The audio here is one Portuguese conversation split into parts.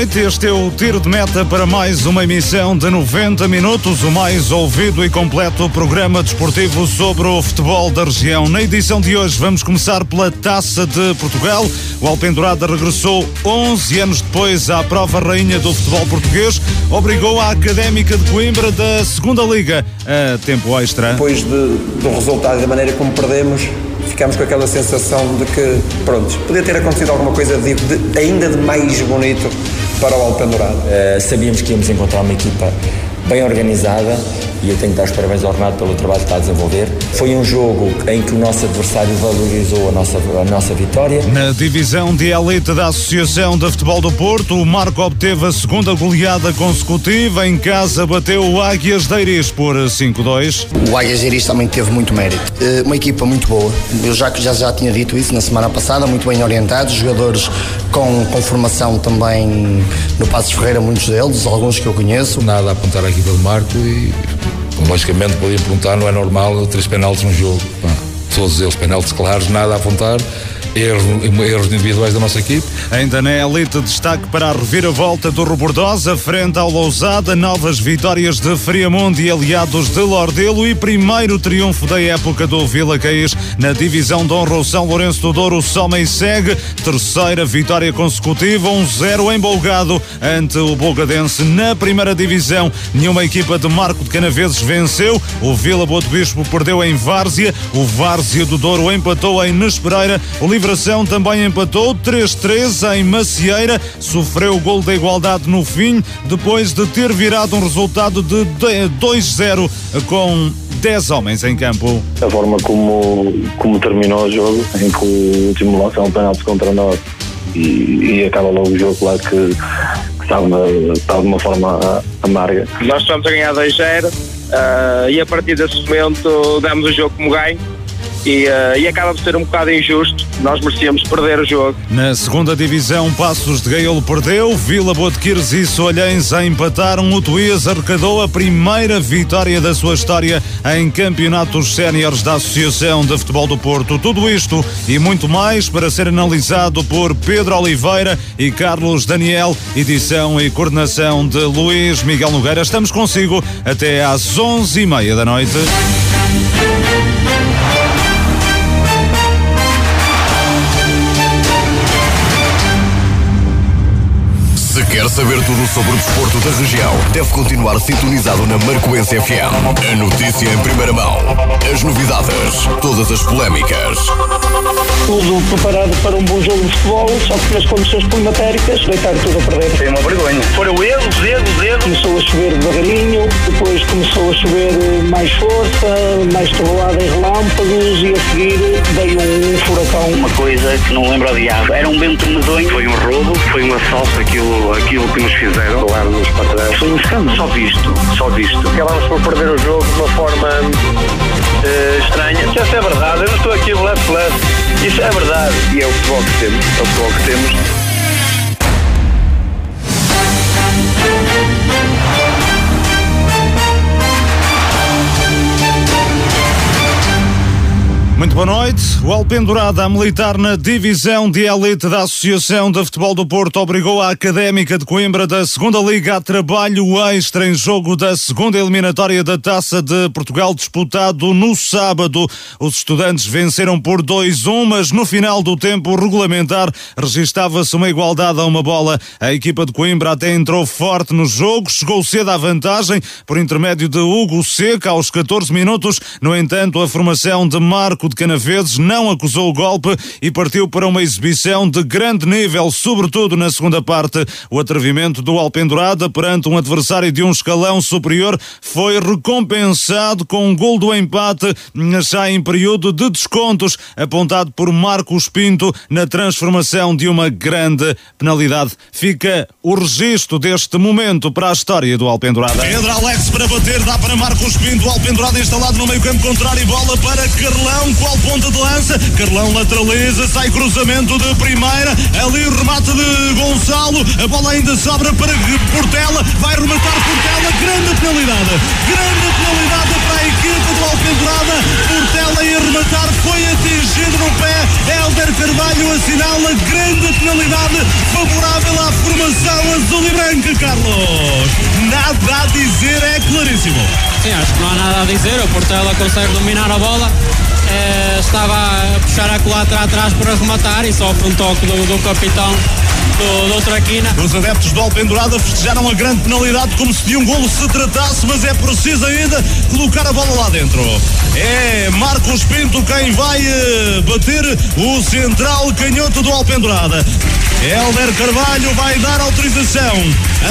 Noite, este é o tiro de meta para mais uma emissão de 90 minutos, o mais ouvido e completo programa desportivo sobre o futebol da região. Na edição de hoje vamos começar pela Taça de Portugal. O Alpendurada regressou 11 anos depois à prova rainha do futebol português, obrigou a Académica de Coimbra da Segunda Liga a tempo extra. Depois de, do resultado e da maneira como perdemos, ficámos com aquela sensação de que, pronto, podia ter acontecido alguma coisa de, de, ainda de mais bonito para o Alpendurado. Uh, sabíamos que íamos encontrar uma equipa bem organizada e eu tenho que dar os parabéns ao Renato pelo trabalho que está a desenvolver. Foi um jogo em que o nosso adversário valorizou a nossa, a nossa vitória. Na divisão de elite da Associação de Futebol do Porto, o Marco obteve a segunda goleada consecutiva. Em casa bateu o Águias de Iris por 5-2. O Águias de Iris também teve muito mérito. Eh, uma equipa muito boa. Eu já, já, já tinha dito isso na semana passada, muito bem orientados, jogadores com, com formação também no Passos Ferreira, muitos deles, alguns que eu conheço. Nada a apontar a equipa de Marco e logicamente podia perguntar, não é normal três penaltis no jogo. Pá, todos eles penaltis claros, nada a apontar erros, individuais da nossa equipe. Ainda na elite, destaque para a reviravolta do Robordosa frente ao Lousada, novas vitórias de Friamundo e aliados de Lordelo e primeiro triunfo da época do Vila Caís na divisão de honra. São Lourenço do Douro, soma e segue, terceira vitória consecutiva, 1-0 um embolgado ante o Bolgadense na primeira divisão. Nenhuma equipa de Marco de Canaveses venceu, o Vila Boa Bispo perdeu em Várzea, o Várzea do Douro empatou em Nespereira, o Livração também empatou 3-3 em Macieira, sofreu o gol da igualdade no fim, depois de ter virado um resultado de 2-0 com 10 homens em campo. A forma como, como terminou o jogo, em que o último lance é um penalti contra nós e, e acaba logo o jogo lá que, que estava, estava de uma forma amarga. Nós estamos a ganhar 2-0 uh, e a partir desse momento damos o jogo como ganho e, uh, e acaba por ser um bocado injusto. Nós merecíamos perder o jogo. Na segunda divisão, Passos de Gaiolo perdeu, Vila Boa de e Solhães empataram. O Tuías arrecadou a primeira vitória da sua história em campeonatos séniores da Associação de Futebol do Porto. Tudo isto e muito mais para ser analisado por Pedro Oliveira e Carlos Daniel, edição e coordenação de Luís Miguel Nogueira. Estamos consigo até às onze e meia da noite. Se quer saber tudo sobre o desporto da região, deve continuar sintonizado na Marcoense FM. A notícia em primeira mão, as novidades, todas as polémicas. Tudo preparado para um bom jogo de futebol, só que nas condições climatéricas deitar tudo a perder. Foi uma vergonha. Foram erros, erros, erros. Começou a chover devagarinho, depois começou a chover mais força, mais trovoada em relâmpagos e a seguir veio um furacão. Uma coisa que não lembro a diabo. Era um vento medonho. Foi um roubo, foi um assalto aquilo, aquilo que nos fizeram. Levaram-nos para trás. Foi um escândalo. Só visto, só visto. Acabámos por perder o jogo de uma forma uh, estranha. Se essa é verdade, eu não estou aqui left left. Isso é verdade. E é o futebol que temos. É o futebol que temos. Muito boa noite. O Alpendurada a militar na divisão de elite da Associação de Futebol do Porto obrigou a Académica de Coimbra da Segunda Liga a trabalho extra em jogo da segunda eliminatória da Taça de Portugal disputado no sábado. Os estudantes venceram por 2-1, mas no final do tempo regulamentar registava-se uma igualdade a uma bola. A equipa de Coimbra até entrou forte no jogo, chegou cedo à vantagem por intermédio de Hugo Seca aos 14 minutos. No entanto, a formação de Marco de Canaveses não acusou o golpe e partiu para uma exibição de grande nível, sobretudo na segunda parte. O atrevimento do Alpendurada perante um adversário de um escalão superior foi recompensado com um gol do empate já em período de descontos, apontado por Marcos Pinto na transformação de uma grande penalidade. Fica o registro deste momento para a história do Alpendurada. Pedro Alex para bater, dá para Marcos Pinto, o Alpendurada instalado no meio campo contrário, bola para Carlão, qual ponta de lança, Carlão lateraliza, sai cruzamento de primeira, ali o remate de Gonçalo, a bola ainda sobra para Portela, vai rematar Portela, grande penalidade, grande penalidade para a equipa do Alpendurada, Portela ia rematar, foi atingido no pé, Helder Carvalho assinala grande penalidade favorável à formação azul e branca, Carlos. Nada a dizer, é claríssimo. Sim, acho que não há nada a dizer. O Portela consegue dominar a bola. É, estava a puxar a culatra atrás para rematar e sofre um toque do, do capitão do, do Traquina. Os adeptos do Alpendurada festejaram a grande penalidade como se de um golo se tratasse, mas é preciso ainda colocar a bola lá dentro. É Marcos Pinto quem vai uh, bater o central canhoto do Alpendurada. Helder Carvalho vai dar autorização.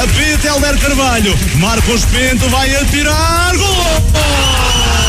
Apita Helder Carvalho. Marcos Pinto vai atirar. Gol!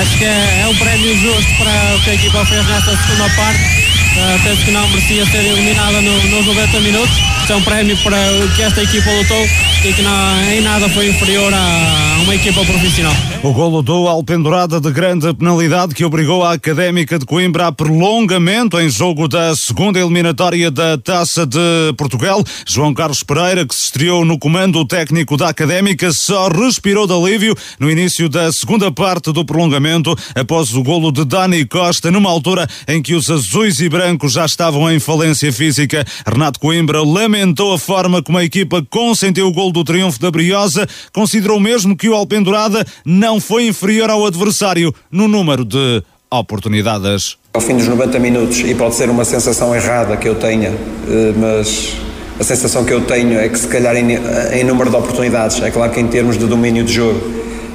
acho que é, é um prémio justo para o que a equipa fez nesta segunda parte. Uh, penso que não merecia ser eliminada no, nos 90 minutos. Este é um prémio para o que esta equipa lutou e que não, em nada foi inferior a uma equipa profissional. O golo do Alpendurada de grande penalidade que obrigou a Académica de Coimbra a prolongamento em jogo da segunda eliminatória da Taça de Portugal. João Carlos Pereira, que se estreou no comando técnico da Académica, só respirou de alívio no início da segunda parte do prolongamento após o golo de Dani Costa, numa altura em que os azuis e brancos já estavam em falência física. Renato Coimbra lamentou a forma como a equipa consentiu o golo do triunfo da Briosa, considerou mesmo que o Alpendurada não foi inferior ao adversário no número de oportunidades. Ao fim dos 90 minutos, e pode ser uma sensação errada que eu tenha, eh, mas a sensação que eu tenho é que se calhar em, em número de oportunidades, é claro que em termos de domínio de jogo,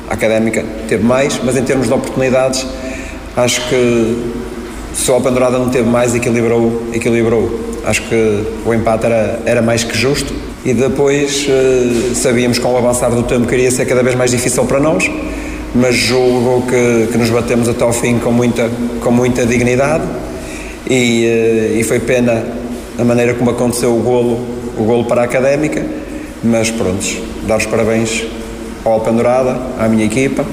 a Académica teve mais, mas em termos de oportunidades, acho que se o Alpendurada não teve mais, equilibrou, equilibrou. Acho que o empate era, era mais que justo e depois uh, sabíamos que com o avançar do tempo queria ser cada vez mais difícil para nós, mas julgo que, que nos batemos até ao fim com muita, com muita dignidade e, uh, e foi pena a maneira como aconteceu o golo, o golo para a Académica, mas pronto, dar os parabéns ao Alpendurada, à minha equipa,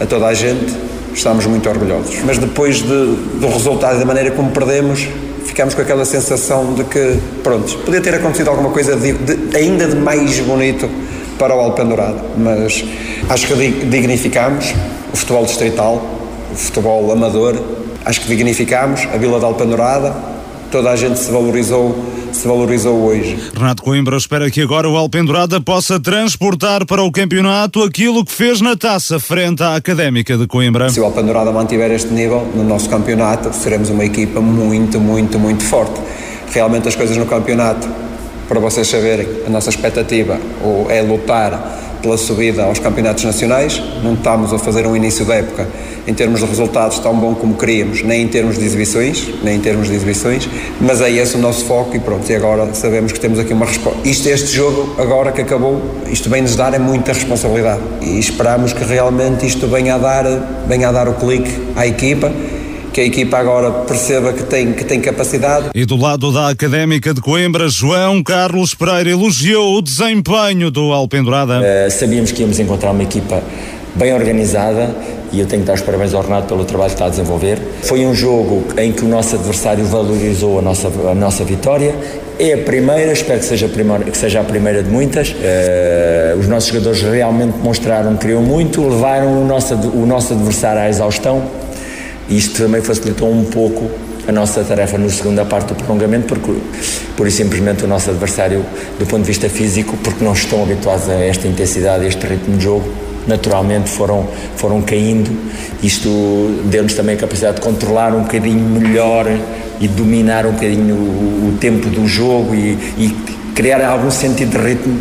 a toda a gente, estamos muito orgulhosos. Mas depois de, do resultado e da maneira como perdemos, ficámos com aquela sensação de que, pronto, podia ter acontecido alguma coisa de, de, ainda de mais bonito para o Alpendurado, mas acho que dignificámos o futebol distrital, o futebol amador, acho que dignificámos a Vila da Alpendurada, toda a gente se valorizou se valorizou hoje. Renato Coimbra espera que agora o Alpendurada possa transportar para o campeonato aquilo que fez na taça frente à Académica de Coimbra. Se o Alpendurada mantiver este nível no nosso campeonato, seremos uma equipa muito, muito, muito forte. Realmente as coisas no campeonato, para vocês saberem, a nossa expectativa é lutar pela subida aos campeonatos nacionais. Não estamos a fazer um início da época em termos de resultados tão bom como queríamos, nem em termos de exibições, nem em termos de exibições, mas é esse o nosso foco e pronto, e agora sabemos que temos aqui uma resposta. Isto, este jogo, agora que acabou, isto vem-nos dar é muita responsabilidade e esperamos que realmente isto venha a dar, venha a dar o clique à equipa que a equipa agora perceba que tem, que tem capacidade. E do lado da Académica de Coimbra, João Carlos Pereira elogiou o desempenho do Alpendurada. Uh, sabíamos que íamos encontrar uma equipa bem organizada e eu tenho que dar os parabéns ao Renato pelo trabalho que está a desenvolver. Foi um jogo em que o nosso adversário valorizou a nossa, a nossa vitória. É a primeira, espero que seja a primeira, que seja a primeira de muitas. Uh, os nossos jogadores realmente demonstraram que queriam muito, levaram o nosso, o nosso adversário à exaustão isto também facilitou um pouco a nossa tarefa na segunda parte do prolongamento, porque por e simplesmente o nosso adversário, do ponto de vista físico, porque não estão habituados a esta intensidade, a este ritmo de jogo, naturalmente foram, foram caindo. Isto deu-nos também a capacidade de controlar um bocadinho melhor e dominar um bocadinho o, o tempo do jogo e, e criar algum sentido de ritmo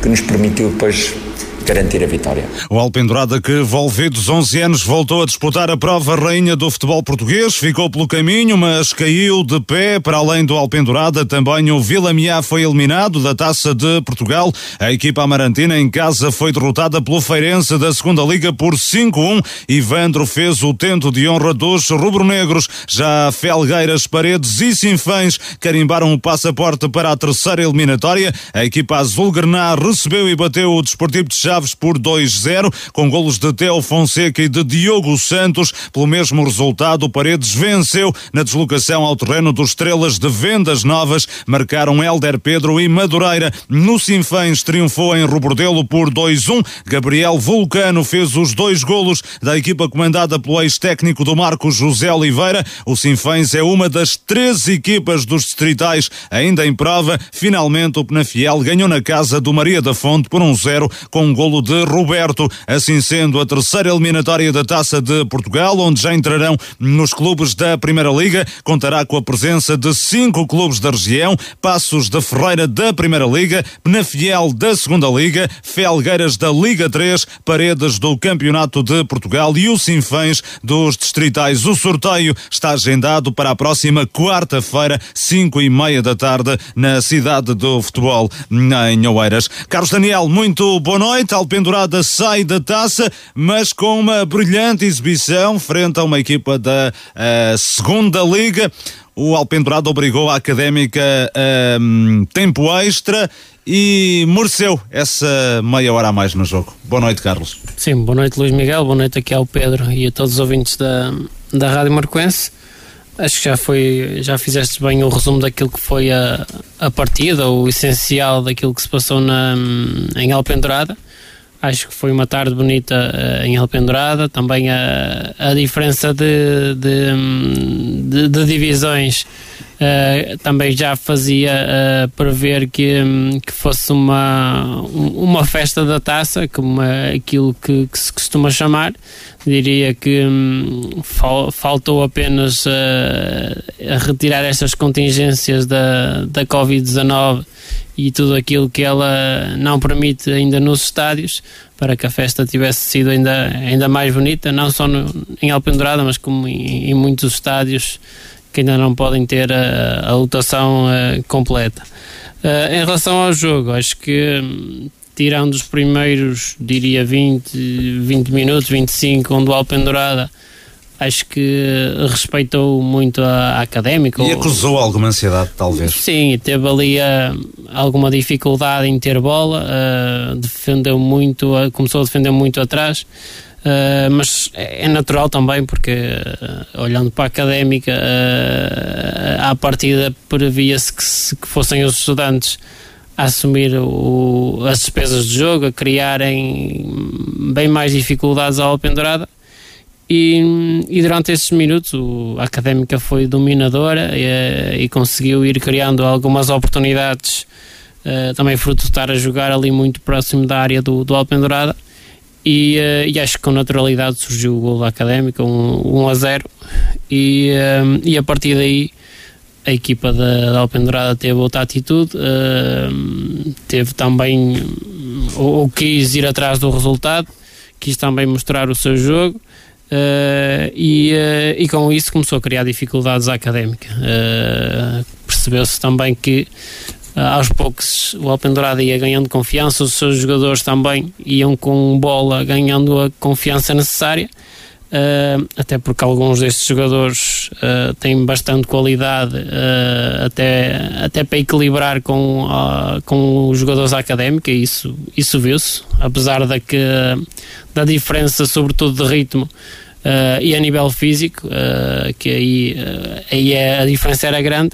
que nos permitiu depois garantir a vitória. O Alpendurada que volvidos 11 anos voltou a disputar a prova rainha do futebol português, ficou pelo caminho, mas caiu de pé para além do Alpendurada, também o Vila Miá foi eliminado da Taça de Portugal. A equipa amarantina em casa foi derrotada pelo Feirense da Segunda Liga por 5-1. Ivandro fez o tento de honra dos rubro-negros. Já Felgueiras, Paredes e Sinfãs carimbaram o passaporte para a terceira eliminatória. A equipa azul-grená recebeu e bateu o Desportivo de Chaves por 2-0, com golos de Teo Fonseca e de Diogo Santos. Pelo mesmo resultado, Paredes venceu na deslocação ao terreno dos Estrelas de Vendas Novas. Marcaram Helder Pedro e Madureira. No Sinfãs triunfou em Rubordelo por 2-1. Gabriel Vulcano fez os dois golos da equipa comandada pelo ex-técnico do Marco José Oliveira. O Sinfãs é uma das três equipas dos distritais ainda em prova. Finalmente o Penafiel ganhou na casa do Maria da Fonte por 1-0 com um golo de Roberto. Assim sendo a terceira eliminatória da Taça de Portugal, onde já entrarão nos clubes da Primeira Liga, contará com a presença de cinco clubes da região, Passos da Ferreira da Primeira Liga, Penafiel da Segunda Liga, Felgueiras da Liga 3, Paredes do Campeonato de Portugal e o Sinfãs dos Distritais. O sorteio está agendado para a próxima quarta-feira, cinco e meia da tarde, na cidade do futebol, em Oeiras. Carlos Daniel, muito boa noite. Alpendurada sai da taça, mas com uma brilhante exibição frente a uma equipa da uh, Segunda Liga. O Alpendurado obrigou a Académica a um, tempo extra e mereceu essa meia hora a mais no jogo. Boa noite, Carlos. Sim, boa noite, Luís Miguel. Boa noite aqui ao Pedro e a todos os ouvintes da, da Rádio Marcoense. Acho que já foi, já fizeste bem o resumo daquilo que foi a, a partida, o essencial daquilo que se passou na, em Alpendurada. Acho que foi uma tarde bonita uh, em Alpendurada. Também a, a diferença de, de, de, de divisões uh, também já fazia uh, prever que, um, que fosse uma, uma festa da taça, como aquilo que, que, se costuma chamar. Diria que um, fal, faltou apenas a retirar estas contingências da, da Covid-19 e tudo aquilo que ela não permite ainda nos estádios para que a festa tivesse sido ainda, ainda mais bonita, não só no, em Alpendurada, mas como em, em, muitos estádios que ainda não podem ter a, a lotação uh, completa. Uh, em relação ao jogo, acho que um, tirando os primeiros, diria 20, 20 minutos, 25, onde o Alpendurada acho que respeitou muito a, a académica. E acusou alguma ansiedade, talvez. Sim, teve ali uh, alguma dificuldade em ter bola, defendeu muito, começou a defender muito atrás. Uh, mas é natural também porque uh, olhando para a académica uh, à partida previa-se que, que, fossem os estudantes a assumir o, as despesas de jogo, a criarem bem mais dificuldades à Alpendurada e, e, durante esses minutos a académica foi dominadora e, e, conseguiu ir criando algumas oportunidades, também fruto de estar a jogar ali muito próximo da área do, do Alpendurada. E, uh, e acho que com naturalidade surgiu o gol da académica, 1 um, um a 0. E, uh, e a partir daí a equipa da, da Alpendurada teve outra atitude, teve também, ou, ou quis ir atrás do resultado, quis também mostrar o seu jogo. E, e com isso começou a criar dificuldades à académica. Percebeu-se também que aos poucos o Alpendurada ia ganhando confiança, os seus jogadores também iam com bola ganhando a confiança necessária. até porque alguns destes jogadores têm bastante qualidade até, até para equilibrar com, com os jogadores da académica, isso, isso viu-se, apesar da, que, da diferença, sobretudo de ritmo, Uh, e a nível físico, uh, que aí, uh, aí é, a diferença era grande,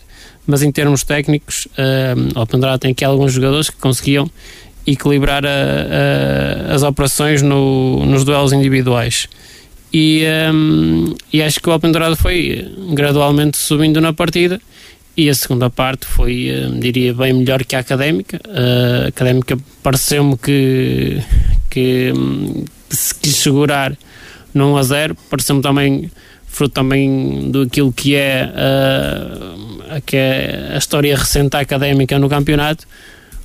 mas em termos técnicos, uh, o Alpendurada tem aqui alguns jogadores que conseguiam equilibrar a, a, as operações no, nos duelos individuais. E, um, e acho que o Alpendurada foi gradualmente subindo na partida e a segunda parte foi, diria, bem melhor que a Académica. a Académica pareceu-me que, que, um, se quis segurar 1 a 0 pareceu-me também fruto também do aquilo que é, uh, que é a história recente académica no campeonato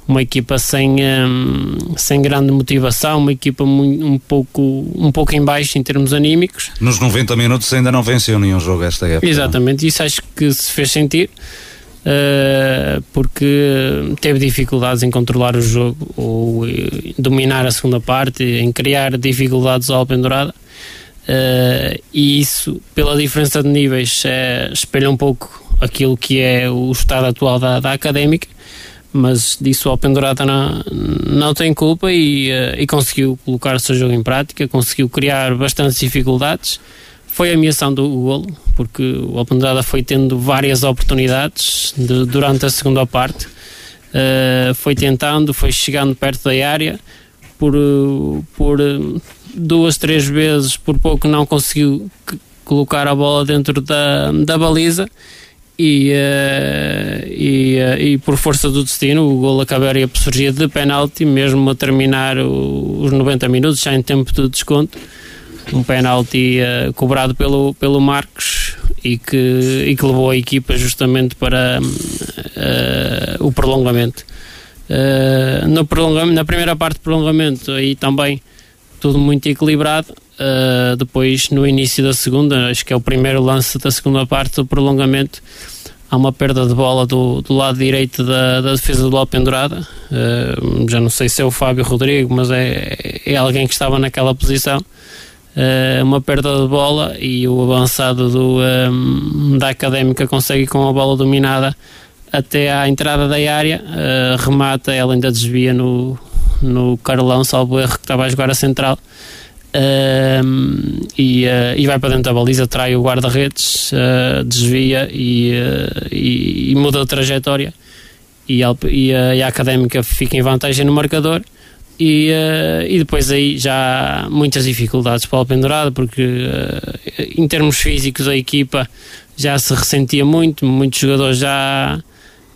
uma equipa sem, um, sem grande motivação, uma equipa um pouco, um pouco em baixo em termos anímicos. Nos 90 minutos ainda não venceu nenhum jogo esta época. Exatamente, isso acho que se fez sentir. Uh, porque teve dificuldades em controlar o jogo ou dominar a segunda parte, em criar dificuldades ao Alpendurada. Uh, e isso, pela diferença de níveis, uh, espelha um pouco aquilo que é o estado atual da, da académica mas disso o Pendurada não, não tem culpa e, uh, e conseguiu colocar o seu jogo em prática, conseguiu criar bastantes dificuldades. Foi a ameação do golo, porque o Alpendurada foi tendo várias oportunidades de, durante a segunda parte. Uh, foi tentando, foi chegando perto da área, por, por duas, três vezes, por pouco não conseguiu colocar a bola dentro da, da baliza e, uh, e, uh, e, por força do destino o gol acabaria por surgir de penalti mesmo a terminar o, os 90 minutos já em tempo de desconto. Um penalti uh, cobrado pelo, pelo Marcos e que, e que levou a equipa justamente para o prolongamento. No prolongamento na primeira parte do prolongamento aí também tudo muito equilibrado Uh, depois, no início da segunda, acho que é o primeiro lance da segunda parte do prolongamento, há uma perda de bola do, do lado direito da, da defesa do Alpendurada. Uh, já não sei se é o Fábio Rodrigo, mas é, é alguém que estava naquela posição. Uh, uma perda de bola e o avançado do, um, da Académica consegue com a bola dominada até à entrada da área, remata, ela ainda desvia no, no Carlão, salvo erro, que estava a jogar a central uh, e, uh, e vai para dentro da baliza, trai o guarda-redes, uh, desvia e, uh, e, e, muda a trajetória e, e, a, e, a académica fica em vantagem no marcador. E, e depois aí já há muitas dificuldades para o Pendurado, porque em termos físicos a equipa já se ressentia muito, muitos jogadores já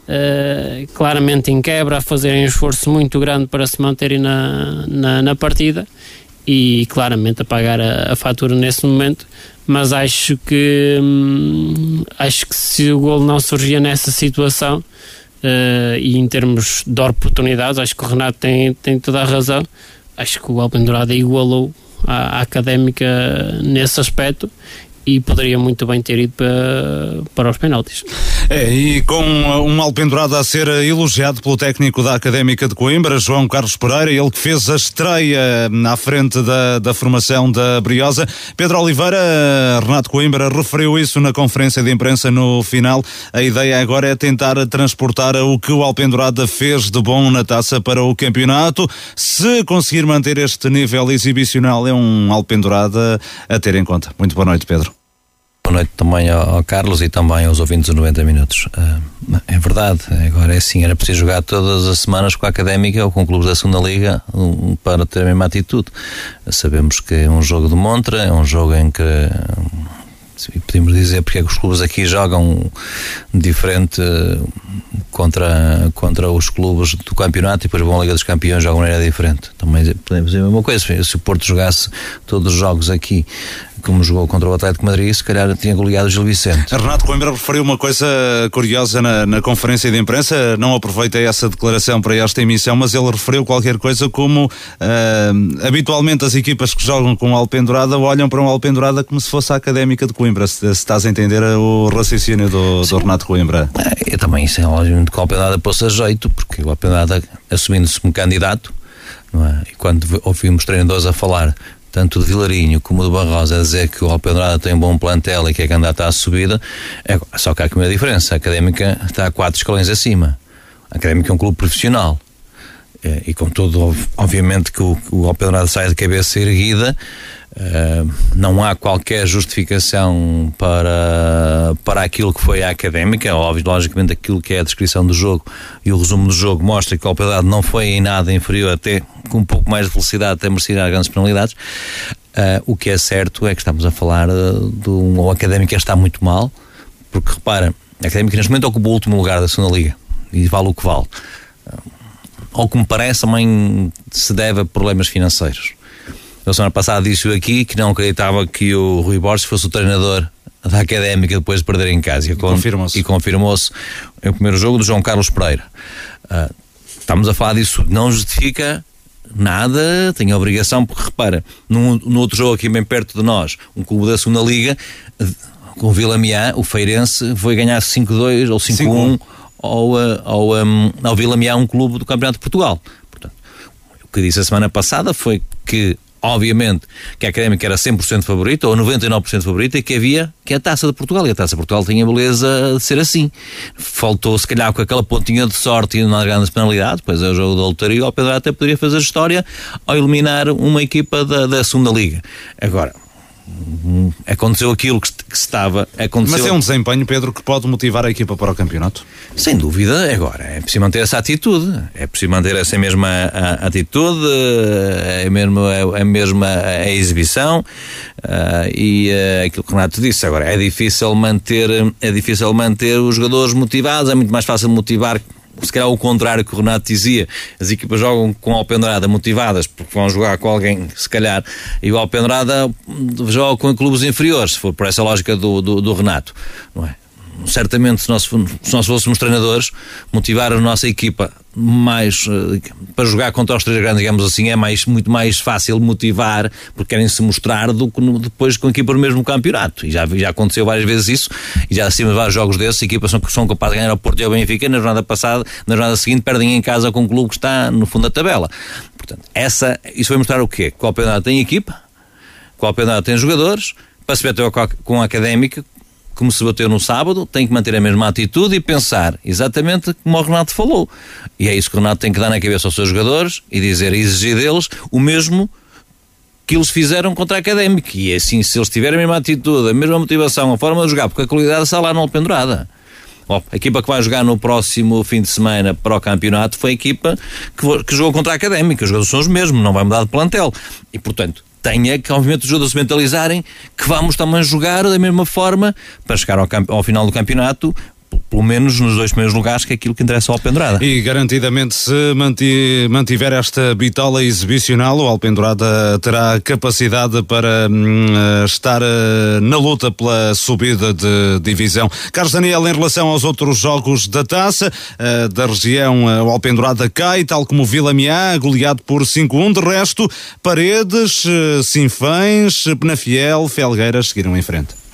Uh, claramente em quebra, a fazerem um esforço muito grande para se manterem na, na, na partida e claramente a pagar a, a fatura nesse momento. Mas acho que hum, acho que se o gol não surgia nessa situação uh, e em termos de oportunidades acho que o Renato tem, tem toda a razão. Acho que o Alpendurada igualou a, a académica nesse aspecto e poderia muito bem ter ido para, para os penaltis. É, e com um alpendurado a ser elogiado pelo técnico da Académica de Coimbra, João Carlos Pereira, ele que fez a estreia na frente da, da formação da Briosa. Pedro Oliveira, Renato Coimbra referiu isso na conferência de imprensa no final. A ideia agora é tentar transportar o que o alpendurado fez de bom na taça para o campeonato. Se conseguir manter este nível exibicional, é um alpendurado a ter em conta. Muito boa noite, Pedro. Boa noite também ao, Carlos e também aos ouvintes dos 90 minutos. Uh, é verdade, agora é assim, era preciso jogar todas as semanas com a Académica ou com clubes da segunda Liga para ter a mesma atitude. Sabemos que é um jogo de montra, é um jogo em que podemos dizer porque é que os clubes aqui jogam diferente contra, contra os clubes do campeonato e depois vão à Liga dos Campeões jogam de maneira diferente. Também podemos dizer a mesma coisa. Se o Porto jogasse todos os jogos aqui como jogou contra o Atlético Madrid, se calhar tinha goleado o Gil Vicente. Renato Coimbra referiu uma coisa curiosa na, na, conferência de imprensa, não aproveitei essa declaração para esta emissão, mas ele referiu qualquer coisa como uh, habitualmente as equipas que jogam com o Alpendurada olham para um Alpendurada como se fosse a Académica de Coimbra, se, se estás a entender o raciocínio do, do Renato Coimbra. É, eu também, isso é lógico que o Alpendurada pôs a jeito, porque o Alpendurada assumindo-se como candidato, é? E quando ouvimos treinadores a falar tanto de Vilarinho como de Barrosa a dizer que o Alpendrada tem um bom plantel e que é candidato à subida, é, só que há aqui uma diferença. A Académica está a quatro escalões acima. A Académica é um clube profissional. É, e com todo, obviamente, que o, o Alpendrada sai de cabeça erguida, Uh, não há qualquer justificação para, para aquilo que foi a académica. Óbvio, logicamente, aquilo que é a descrição do jogo e o resumo do jogo mostra que a Alpedade não foi em nada inferior, até com um pouco mais de velocidade, até merecia grandes penalidades. Uh, o que é certo é que estamos a falar de um. O académica está muito mal, porque repara, a académica neste momento ocupa o último lugar da segunda Liga e vale o que vale. Uh, ao que me parece, também se deve a problemas financeiros eu semana passada disse aqui que não acreditava que o Rui Borges fosse o treinador da Académica depois de perder em casa. E confirmou-se. E confirmou-se o primeiro jogo do João Carlos Pereira. Uh, estamos a falar disso, não justifica nada, tem a obrigação, porque repara, no, no outro jogo aqui bem perto de nós, um clube da segunda Liga, com o Vila o Feirense foi ganhar 5-2 ou 5-1 ao, ao, um, ao Vila Miã, um clube do Campeonato de Portugal. Portanto, o que disse a semana passada foi que obviamente que a Académica era 100% favorita ou 99% favorita e que havia que a Taça de Portugal e a Taça de Portugal tinha a beleza de ser assim faltou se calhar com aquela pontinha de sorte e uma grande penalidade depois é o jogo da lotaria o Pedro até poderia fazer história ao eliminar uma equipa da, da segunda liga agora aconteceu aquilo que, que estava. Aconteceu... Mas é um desempenho, Pedro, que pode motivar a equipa para o campeonato? Sem dúvida, agora é preciso manter essa atitude, é preciso manter essa mesma a, atitude, é mesmo, é, é mesma a exibição uh, e uh, aquilo que o Renato disse. Agora é difícil manter, é difícil manter os jogadores motivados, é muito mais fácil motivar se calhar o contrário que o Renato dizia, as equipas jogam com a Alpendrada motivadas porque vão jogar com alguém, se calhar, e o Alpendrada joga com clubes inferiores, se for por essa lógica do, do, do Renato, não é? Certamente se nós, se nós fôssemos treinadores, motivar a nossa equipa mais uh, para jogar contra os três grandes, digamos assim, é mais, muito mais fácil motivar porque querem se mostrar do que depois com a equipa no mesmo campeonato. E já, já aconteceu várias vezes isso, e já de vários jogos desses, equipas são, são capazes de ganhar ao Porto e ao Benfica, na jornada passada, na jornada seguinte, perdem em casa com um clube que está no fundo da tabela. Portanto, essa, isso vai mostrar o quê? Que o campeonato tem equipa, que o campeonato tem jogadores, para se bater com a académica, como se bateu no sábado, tem que manter a mesma atitude e pensar exatamente como o Renato falou. E é isso que o Renato tem que dar na cabeça aos seus jogadores e dizer, exigir deles o mesmo que eles fizeram contra a Académica. E é assim, se eles tiverem a mesma atitude, a mesma motivação, a forma de jogar, porque a qualidade está lá no pendurada. Bom, a equipa que vai jogar no próximo fim de semana para o campeonato foi a equipa que, que jogou contra a Académica. Os jogadores são os mesmos, não vai mudar de plantel. E, portanto, tenha que, obviamente, os jogadores se mentalizarem que vamos também jogar da mesma forma para chegar ao, ao final do campeonato pelo menos nos dois primeiros lugares, que é aquilo que interessa ao Alpendurada. E garantidamente, se mantiver esta bitola exibicional, o Alpendurada terá capacidade para hum, estar uh, na luta pela subida de divisão. Carlos Daniel, em relação aos outros jogos da taça uh, da região, uh, o Alpendurada cai, tal como o Vila Miá, goleado por 5-1. De resto, Paredes, Sinfães, Penafiel, Felgueiras seguiram em frente.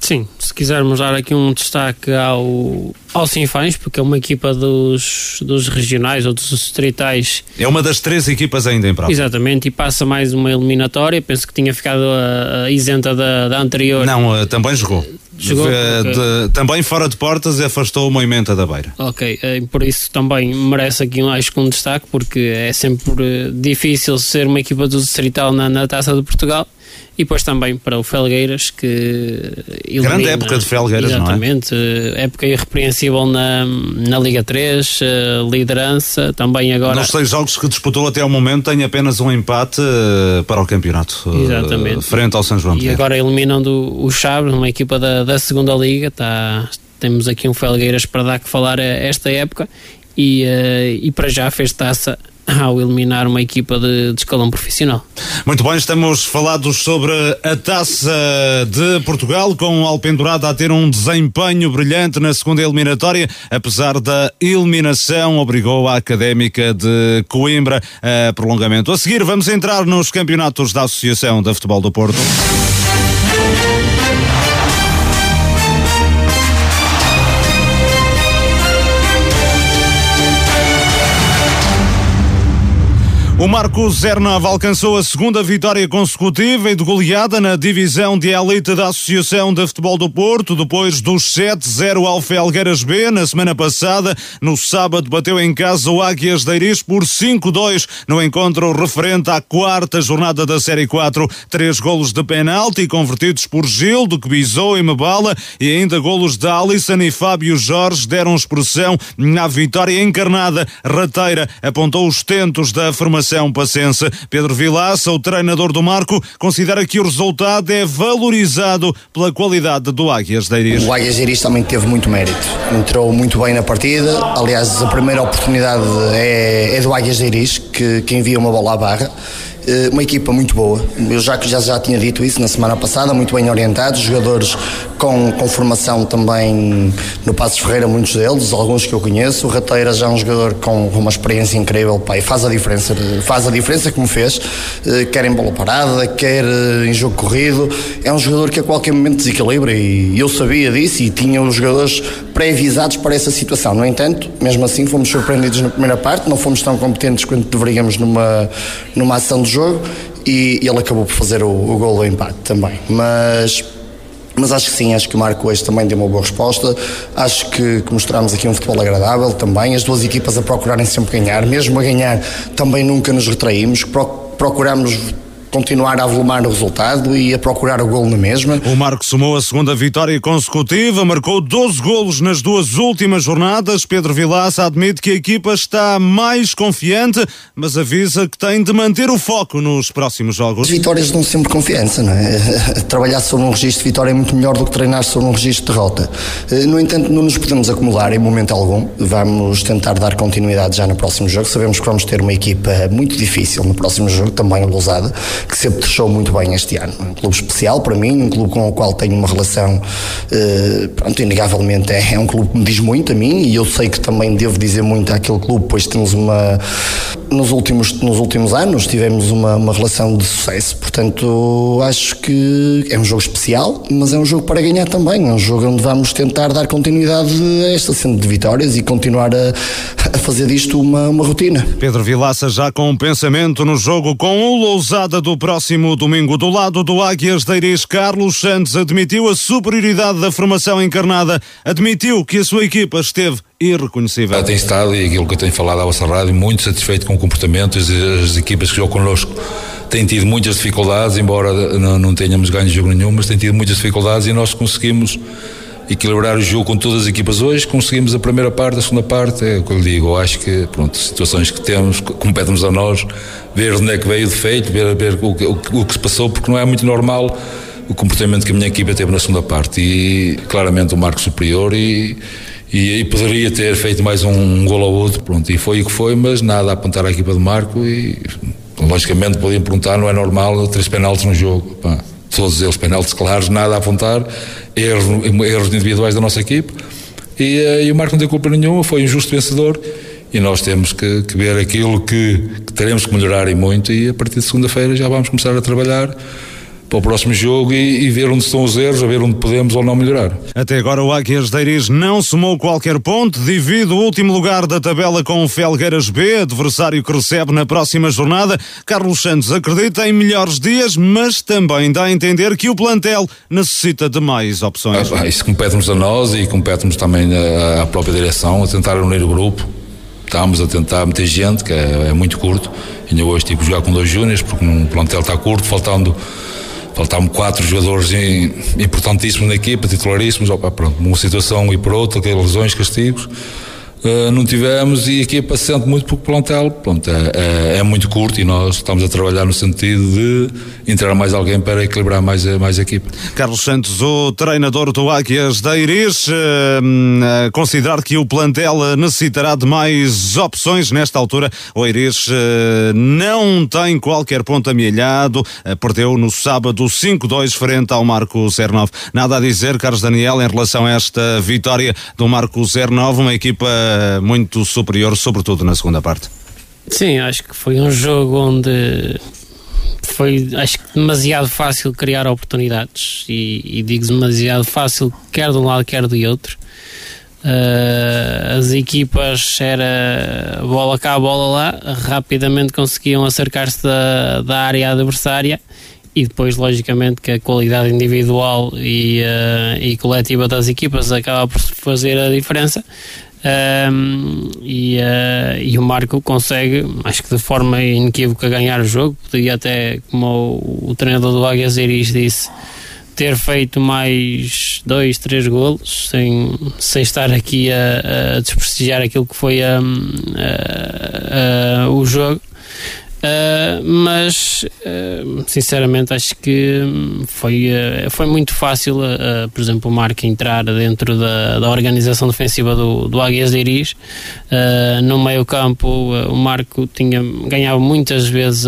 Sim, se quisermos dar aqui um destaque ao, ao Sinfãs, porque é uma equipa dos, dos regionais ou dos distritais. É uma das três equipas ainda em prova. Exatamente, e passa mais uma eliminatória. Penso que tinha ficado a, a isenta da, da anterior. Não, também jogou. De, okay. de, também fora de portas e afastou o movimento da beira. Ok, eh, por isso também merece aqui mais um destaque, porque é sempre eh, difícil ser uma equipa do Distrital na, na Taça de Portugal e depois também para o Felgueiras que elimina, grande época de Felgueiras exatamente, não é? época irrepreensível na, na Liga 3 eh, liderança, também agora nos seis jogos que disputou até ao momento tem apenas um empate eh, para o campeonato eh, exatamente. frente ao São João e agora eliminam do, o Chaves, uma equipa da, da segunda Liga tá, temos aqui um Felgueiras para dar que falar esta época e, e para já fez taça ao eliminar uma equipa de, de, escalão profissional. Muito bem, estamos falados sobre a taça de Portugal, com o Alpendurada a ter um desempenho brilhante na segunda eliminatória, apesar da eliminação, obrigou a Académica de Coimbra a prolongamento. A seguir, vamos entrar nos campeonatos da Associação de Futebol do Porto. O Marco 09 alcançou a segunda vitória consecutiva e de goleada na divisão de elite da Associação de Futebol do Porto, depois dos 7-0 ao Felgueiras B na semana passada. No sábado bateu em casa o Águias de Iris por 5-2 no encontro referente à quarta jornada da Série 4. Três golos de penalti convertidos por Gildo, que bisou e Mebala e ainda golos de Alisson e Fábio Jorge deram expressão na vitória encarnada. Rateira apontou os tentos da formação São Passense. Pedro Vilaça, o treinador do Marco, considera que o resultado é valorizado pela qualidade do Águias de Iris. O Águias de Iris também teve muito mérito. Entrou muito bem na partida. Aliás, a primeira oportunidade é, é do Águias de Iris, que, que envia uma bola à barra. Uh, uma equipa muito boa. Eu já, já, já tinha dito isso na semana passada, muito bem orientados, jogadores com, com formação também no Passos Ferreira, muitos deles, alguns que eu conheço. O Rateira já é um jogador com uma experiência incrível, pai, faz a diferença, faz a diferença como fez, uh, quer em bola parada, quer uh, em jogo corrido. É um jogador que a qualquer momento desequilibra e eu sabia disso e tinha os jogadores pré-avisados para essa situação. No entanto, mesmo assim, fomos surpreendidos na primeira parte, não fomos tão competentes quanto deveríamos numa, numa ação de jogo e, e ele acabou por fazer o, o gol do empate também. Mas mas acho que sim, acho que o Marco hoje também deu uma boa resposta. Acho que, que mostramos aqui um futebol agradável também. As duas equipas a procurarem sempre ganhar, mesmo a ganhar, também nunca nos retraímos. Procuramos continuar a avolumar o resultado e a procurar o golo na mesma. O Marco somou a segunda vitória consecutiva, marcou 12 golos nas duas últimas jornadas. Pedro Vilaça admite que a equipa está mais confiante, mas avisa que tem de manter o foco nos próximos jogos. As vitórias dão sempre confiança, não é? Trabalhar sobre um registro de vitória é muito melhor do que treinar sobre um registro de derrota. Eh, no entanto, não nos podemos acumular em momento algum. Vamos tentar dar continuidade já no próximo jogo. Sabemos que vamos ter uma equipa muito difícil no próximo jogo, também Lousada que sempre deixou muito bem este ano. Um clube especial para mim, um clube com o qual tenho uma relação, eh, pronto, inegavelmente é, é, um clube que me diz muito a mim e eu sei que também devo dizer muito àquele clube, pois temos uma. Nos últimos, nos últimos anos tivemos uma, uma relação de sucesso, portanto acho que é um jogo especial, mas é um jogo para ganhar também. É um jogo onde vamos tentar dar continuidade a esta cena de vitórias e continuar a, a fazer disto uma, uma rotina. Pedro Vilaça já com um pensamento no jogo com o Lousada do próximo domingo. Do lado do Águias de Iris, Carlos Santos admitiu a superioridade da formação encarnada, admitiu que a sua equipa esteve irreconhecível. Tem estado, e aquilo que eu tenho falado à vossa rádio, muito satisfeito com o comportamento. As, as equipas que jogam connosco têm tido muitas dificuldades, embora não, não tenhamos ganho de jogo nenhum, mas têm tido muitas dificuldades e nós conseguimos equilibrar o jogo com todas as equipas. Hoje, conseguimos a primeira parte, a segunda parte, é o que eu lhe digo, eu acho que, pronto, situações que temos, competem-nos a nós, ver onde é que veio o defeito, ver, ver o, o, o que se passou, porque não é muito normal o comportamento que a minha equipa teve na segunda parte. E claramente um marco superior e, e, e, poderia ter feito mais um, um gol ao outro, pronto, e foi o que foi, mas nada a apontar à equipa de Marco e logicamente podiam perguntar, não é normal três penaltis no jogo, pá todos eles penaltis claros, nada a apontar, erros, erros individuais da nossa equipe. E, eh, e o Marco não tem culpa nenhuma, foi um justo vencedor. E nós temos que, que ver aquilo que, que teremos que melhorar e muito. E a partir de segunda-feira já vamos começar a trabalhar para o próximo jogo e, e, ver onde estão os erros, a ver onde podemos ou não melhorar. Até agora o Águias de Iris não somou qualquer ponto, divide o último lugar da tabela com o Felgueiras B, adversário que recebe na próxima jornada. Carlos Santos acredita em melhores dias, mas também dá a entender que o plantel necessita de mais opções. Ah, isso compete-nos a nós e compete-nos também à própria direção, a tentar unir o grupo. Estamos a tentar meter gente, que é, é muito curto. Ainda hoje tive que jogar com dois júniores, porque o plantel está curto, faltando faltavam quatro jogadores importantíssimos na equipa, titularíssimos, opa, pronto, uma situação e por outra, lesões, castigos. Uh, não tivemos e a equipa se sente muito porque o plantel pronto, é, é, é, muito curto e nós estamos a trabalhar no sentido de entrar mais alguém para equilibrar mais, mais a equipa. Carlos Santos, o treinador do Águias da Iris, uh, considerar que o plantel necessitará de mais opções nesta altura. O Iris não tem qualquer ponto amelhado, perdeu no sábado 5-2 frente ao Marco 09. Nada a dizer, Carlos Daniel, em relação a esta vitória do Marco 09, uma equipa muito superior, sobretudo na segunda parte. Sim, acho que foi um jogo onde foi acho que demasiado fácil criar oportunidades. E, e digo demasiado fácil quer de um lado quer do outro. Uh, as equipas era bola cá bola lá rapidamente conseguiam acercar-se da, da área adversária. E depois logicamente que a qualidade individual e, uh, e coletiva das equipas acaba por fazer a diferença um, e, uh, e, o Marco consegue, acho que de forma inequívoca, ganhar o jogo. Podia até, como o, o treinador do Águias Iris disse, ter feito mais dois, três golos, sem, sem estar aqui a, a desprestigiar aquilo que foi um, a, o jogo. Uh, mas uh, sinceramente acho que foi, uh, foi muito fácil, por exemplo, o Marco entrar dentro da, da organização defensiva do, do Águias de Iris. no meio campo, o Marco tinha, ganhava muitas vezes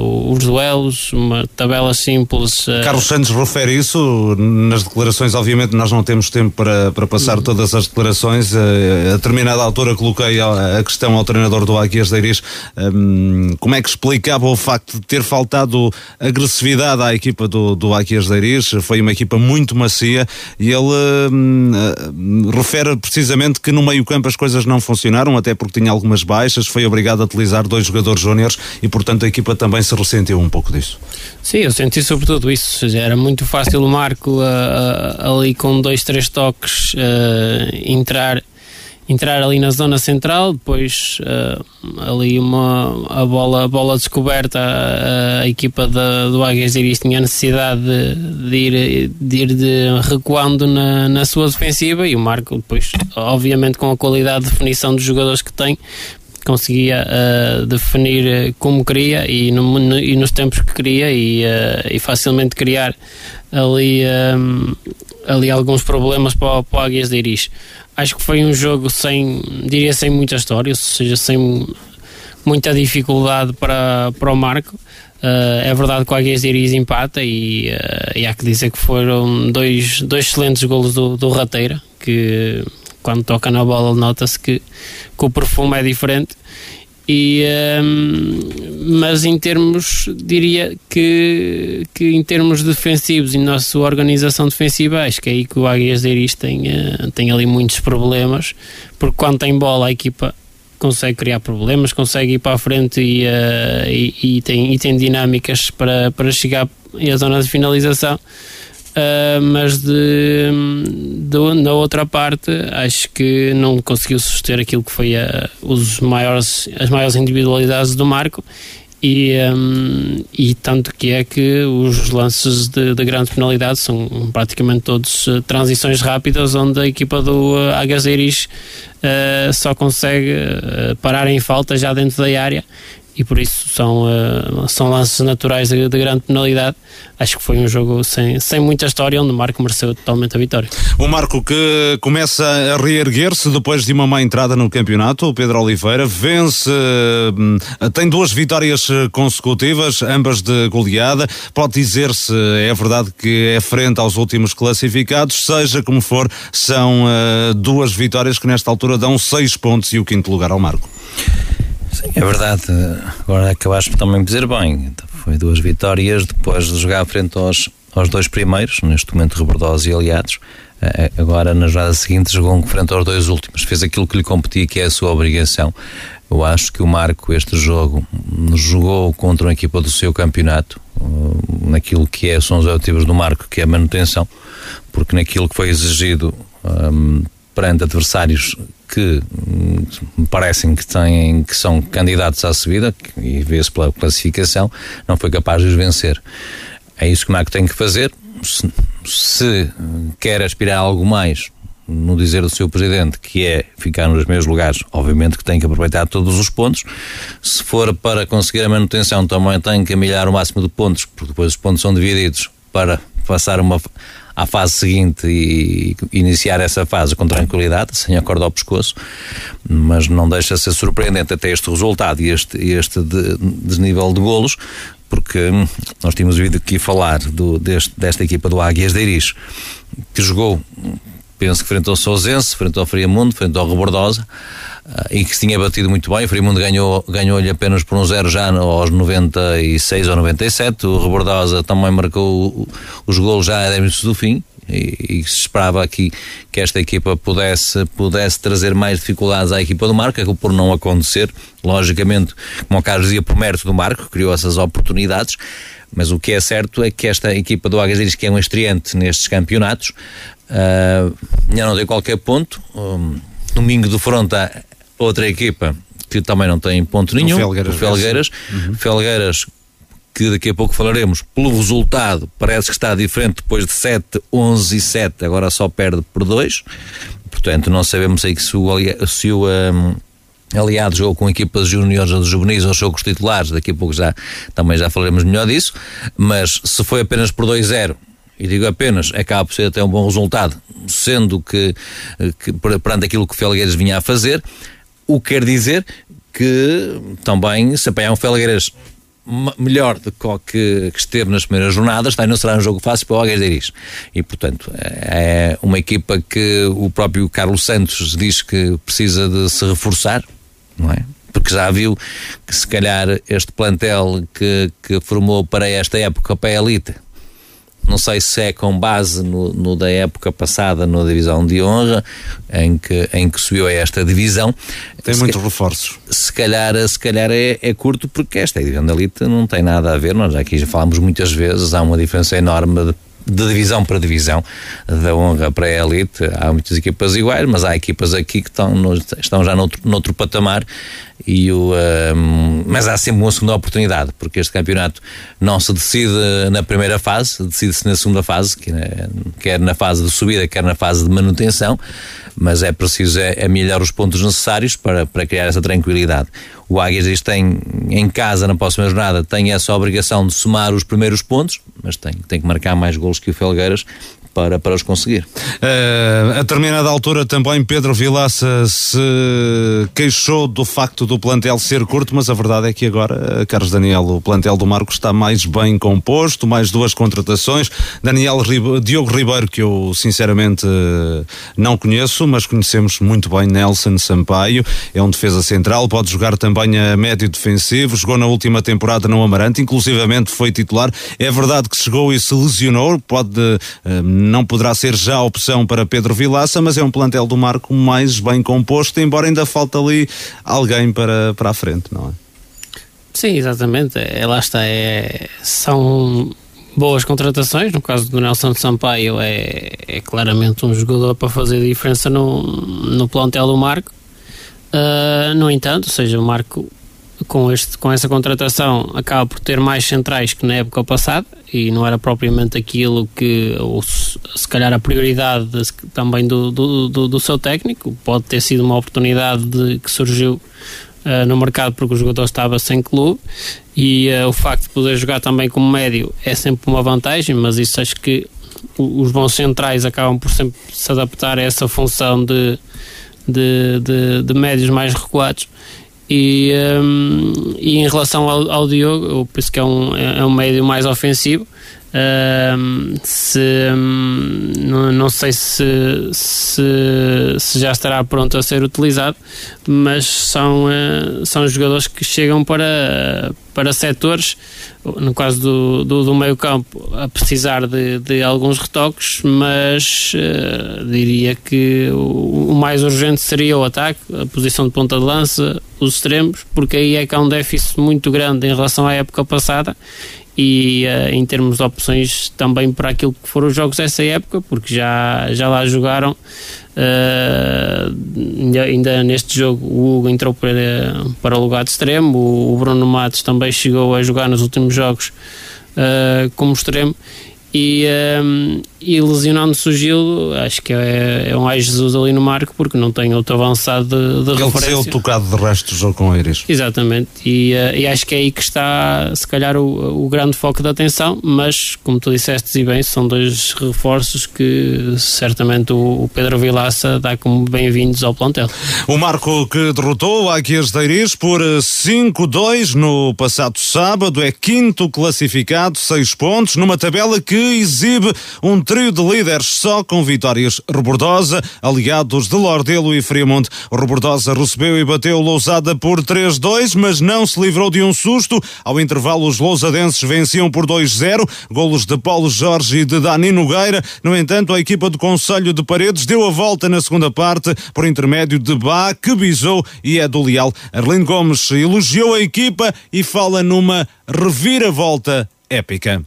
os duelos, uma tabela simples. Carlos Santos refere isso nas declarações. Obviamente, nós não temos tempo para, para passar uhum. todas as declarações. a determinada altura, coloquei a, a questão ao treinador do Águias de Iris: um, como é que explicava o facto de ter faltado agressividade à equipa do, do Aquias Deiris, foi uma equipa muito macia e ele hum, hum, refere precisamente que no meio campo as coisas não funcionaram, até porque tinha algumas baixas, foi obrigado a utilizar dois jogadores júniores e portanto a equipa também se ressentiu um pouco disso. Sim, eu senti sobretudo isso, era muito fácil o Marco uh, uh, ali com dois, três toques uh, entrar entrar ali na zona central, depois uh, ali uma, a, bola, a bola descoberta, a, a equipa da, do Águias Iris tinha necessidade de, de, ir, de ir de, recuando na, na sua defensiva e o Marco depois, obviamente com a qualidade de definição dos jogadores que tem, conseguia uh, definir como queria e, no, no, e, nos tempos que queria e, uh, e facilmente criar ali, um, ali alguns problemas para, para o Águias de Iris acho que foi um jogo sem, diria, sem muita história, ou seja, sem muita dificuldade para, para o Marco. Uh, é verdade que o Águias de Iris empata e, uh, e, há que dizer que foram dois, dois excelentes golos do, do Rateira, que quando toca na bola nota-se que, que o perfume é diferente e, um, mas em termos, diria que, que em termos defensivos e na sua organização defensiva, acho que é aí que o Águias de Iris tem, uh, tem ali muitos problemas, porque quando tem bola a equipa consegue criar problemas, consegue ir para a frente e, uh, e, e, tem, e tem dinâmicas para, para chegar à zona de finalização Uh, mas de, de, na outra parte acho que não conseguiu suster aquilo que foi a, os maiores, as maiores individualidades do Marco. E, um, e tanto que é que os lances de, de grande penalidade são praticamente todos uh, transições rápidas onde a equipa do uh, uh, só consegue parar em falta já dentro da área e por isso são, uh, são lances naturais de, de, grande penalidade. Acho que foi um jogo sem, sem muita história, onde o Marco mereceu totalmente a vitória. O Marco que começa a reerguer-se depois de uma má entrada no campeonato, o Pedro Oliveira vence, uh, tem duas vitórias consecutivas, ambas de goleada. Pode dizer-se, é verdade que é frente aos últimos classificados, seja como for, são uh, duas vitórias que nesta altura dão seis pontos e o quinto lugar ao Marco. É verdade. Agora acabaste também de dizer bem. Foi duas vitórias depois de jogar frente aos, aos dois primeiros, neste momento Rebordosa e Aliados. Eh, agora, na jornada seguinte, jogou frente aos dois últimos. Fez aquilo que lhe competia, que é a sua obrigação. Eu acho que o Marco, este jogo, jogou contra uma equipa do seu campeonato, eh, naquilo que é, são os objetivos do Marco, que é a manutenção, porque naquilo que foi exigido um, perante adversários que hum, me parecem que têm que são candidatos à subida e vê-se pela classificação não foi capaz de os vencer é isso que o tem que fazer se, se quer aspirar a algo mais no dizer do seu presidente, que é ficar nos mesmos lugares, obviamente que tem que aproveitar todos os pontos. Se for para conseguir a manutenção, também tem que amilhar o máximo de pontos, porque depois os pontos são divididos para passar uma à fase seguinte e iniciar essa fase com tranquilidade, sem acordar ao pescoço, mas não deixa de ser surpreendente até este resultado e este, este desnível de, golos, porque nós tínhamos vindo aqui falar do, deste, desta equipa do Águias de Iris, que jogou, penso que frente ao Sousense, frente ao Friamundo, frente ao Rebordosa, e que se tinha batido muito bem. O Frimundo ganhou, ganhou-lhe apenas por um zero já aos 96 ou 97. O Rebordosa também marcou os golos já a 10 minutos do fim. E, e, se esperava aqui que esta equipa pudesse, pudesse trazer mais dificuldades à equipa do Marco, acabou por não acontecer. Logicamente, como o Carlos dizia, por mérito do Marco, criou essas oportunidades. Mas o que é certo é que esta equipa do Agaziris, que é um estreante nestes campeonatos, uh, não tem qualquer ponto. Um, domingo do Fronta outra equipa que também não tem ponto nenhum, o Felgueiras. O Felgueiras, uhum. Felgueiras que daqui a pouco falaremos, pelo resultado, parece que está diferente depois de 7, 11 e 7, agora só perde por 2. Portanto, não sabemos aí que se o, se o, um, aliado, jogou com equipas juniores ou juvenis ou jogou com os titulares, daqui a pouco já, também já falaremos melhor disso, mas se foi apenas por 2-0, e digo apenas, acaba por ser até um bom resultado, sendo que, que perante aquilo que o Felgueiras vinha a fazer, o que quer dizer que também se apanhar um Felgueiras melhor do que, que esteve nas primeiras jornadas, também não será um jogo fácil para o Algeiras E, portanto, é uma equipa que o próprio Carlos Santos diz que precisa de se reforçar, não é? Porque já viu que se calhar este plantel que, que formou para esta época para a elite não sei se é com base no, no, da época passada na divisão de honra, em que, em que subiu a esta divisão. Tem muitos reforços. Se calhar, se calhar é, é, curto, porque esta divisão da elite não tem nada a ver. Nós aqui já falámos muitas vezes, há uma diferença enorme de de divisão para divisão, da honra para a elite. Há muitas equipas iguais, mas há equipas aqui que estão, no, estão já noutro, noutro patamar. E o, um, mas há sempre uma segunda oportunidade, porque este campeonato não se decide na primeira fase, decide-se na segunda fase, é, quer na fase de subida, quer na fase de manutenção mas é preciso é, melhorar os pontos necessários para, para criar essa tranquilidade. O Águias tem em casa na próxima jornada tem essa obrigação de somar os primeiros pontos, mas tem, tem que marcar mais golos que o Felgueiras para, para os conseguir. Uh, a determinada altura também Pedro Vilaça se queixou do facto do plantel ser curto, mas a verdade é que agora, eh, Carlos Daniel, o plantel do Marcos está mais bem composto, mais duas contratações. Daniel Diogo Ribeiro, que eu sinceramente não conheço, mas conhecemos muito bem Nelson Sampaio, é um defesa central, pode jogar também a médio defensivo, jogou na última temporada no Amarante, inclusivamente foi titular. É verdade que chegou e se lesionou, pode uh, não poderá ser já opção para Pedro Vilaça, mas é um plantel do Marco mais bem composto, embora ainda falta ali alguém para, para a frente, não é? Sim, exatamente. É, lá está. É, são boas contratações. No caso do Nelson Sampaio, é, é claramente um jogador para fazer diferença no, no plantel do Marco. Uh, no entanto, ou seja, o Marco com, este, com essa contratação acaba por ter mais centrais que na época passada e não era propriamente aquilo que, ou se, se calhar a prioridade de, também do, do, do, do, seu técnico, pode ter sido uma oportunidade de, que surgiu uh, no mercado porque o jogador estava sem clube e uh, o facto de poder jogar também como médio é sempre uma vantagem, mas isso acho que os bons centrais acabam por sempre se adaptar a essa função de, de, de, de médios mais recuados e, um, e em relação ao, ao Diogo, eu penso que é um, é um médio mais ofensivo. Se, um, não, não, sei se, se, se, já estará pronto a ser utilizado, mas são, uh, são jogadores que chegam para, para setores, no caso do, do, do meio campo, a precisar de, de alguns retoques, mas uh, diria que o, o, mais urgente seria o ataque, a posição de ponta de lança, os extremos, porque aí é que há um déficit muito grande em relação à época passada e uh, em termos de opções também para aquilo que foram os jogos dessa época, porque já, já lá jogaram. Uh, ainda neste jogo o Hugo entrou para, para o lugar de extremo, o, o Bruno Matos também chegou a jogar nos últimos jogos uh, como extremo e, um, e lesionando-se o Gil, acho que é, é um ai Jesus ali no marco, porque não tem outro avançado de, de Ele referência. Ele tocado de resto do jogo com o Iris. Exatamente, e, uh, e, acho que é aí que está, se calhar, o, o grande foco da atenção, mas, como tu disseste e bem, são dois reforços que certamente o, o Pedro Vilaça dá como bem-vindos ao plantel. O Marco que derrotou a Aquias de Iris por 5-2 no passado sábado, é quinto classificado, 6 pontos, numa tabela que exibe um trio de líderes só com vitórias. Rebordosa, aliados de Lordelo e Friamonte. O Rebordosa recebeu e bateu Lousada por 3-2, mas não se livrou de um susto. Ao intervalo, os lousadenses venciam por 2-0, golos de Paulo Jorge e de Dani Nogueira. No entanto, a equipa do Conselho de Paredes deu a volta na segunda parte por intermédio de Bá, que bisou e é do Leal. Arlindo Gomes elogiou a equipa e fala numa reviravolta épica.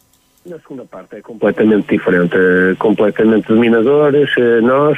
Na segunda parte é completamente diferente, é completamente dominadores. Eh, nós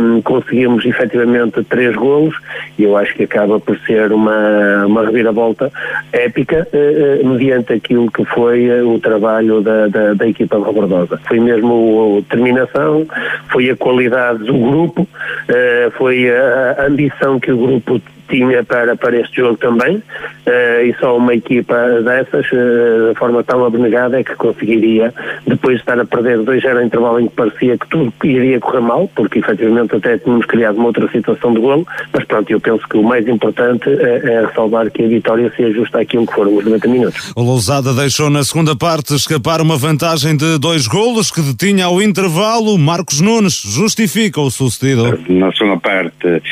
um, conseguimos efetivamente três golos e eu acho que acaba por ser uma, uma reviravolta épica uh, mediante aquilo que foi o trabalho da, da, da equipa Robordosa. Foi mesmo a terminação, foi a qualidade do grupo, uh, foi a ambição que o grupo tinha para, para este jogo também, uh, e só uma equipa dessas, uh, de forma tão abnegada, é que conseguiria, depois de estar a perder 2-0 em intervalo em que parecia que tudo iria correr mal, porque efetivamente até tínhamos criado uma outra situação de golo, mas pronto, eu penso que o mais importante é, é ressalvar que a vitória se ajusta àquilo que foram os 90 minutos. O Lousada deixou na segunda parte escapar uma vantagem de dois golos que detinha ao intervalo. Marcos Nunes justifica o sucedido. Na segunda parte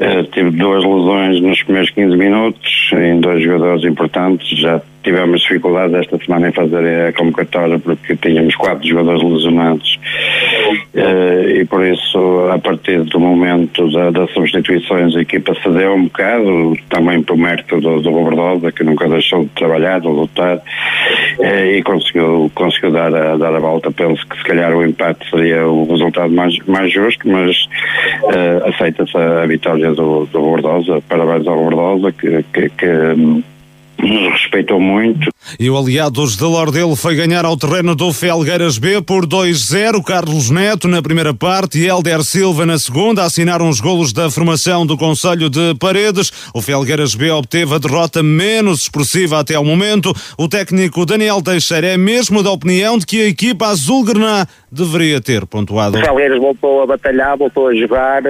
uh, tive duas lesões nos primeiros 15 minutos em dois jogadores importantes, já tivemos dificuldades esta semana em fazer a convocatória porque tínhamos quatro jogadores lesionados. Uh, e por isso a partir do momento da, das substituições a equipa cedeu um bocado também por mérito do, do Robertosa que nunca deixou de trabalhar, de lutar uh, e conseguiu, conseguiu dar, a, dar a volta. Penso que se calhar o empate seria o resultado mais, mais justo mas uh, aceita-se a vitória do, do parabéns ao Robertosa que, que, que respeitou muito. E o Aliados de Lordelo foi ganhar ao terreno do Felgueiras B por 2-0. Carlos Neto na primeira parte e Helder Silva na segunda assinaram os golos da formação do Conselho de Paredes. O Felgueiras B obteve a derrota menos expressiva até ao momento. O técnico Daniel Teixeira é mesmo da opinião de que a equipa azul-grená deveria ter pontuado. O Felgueiras voltou a batalhar, voltou a jogar,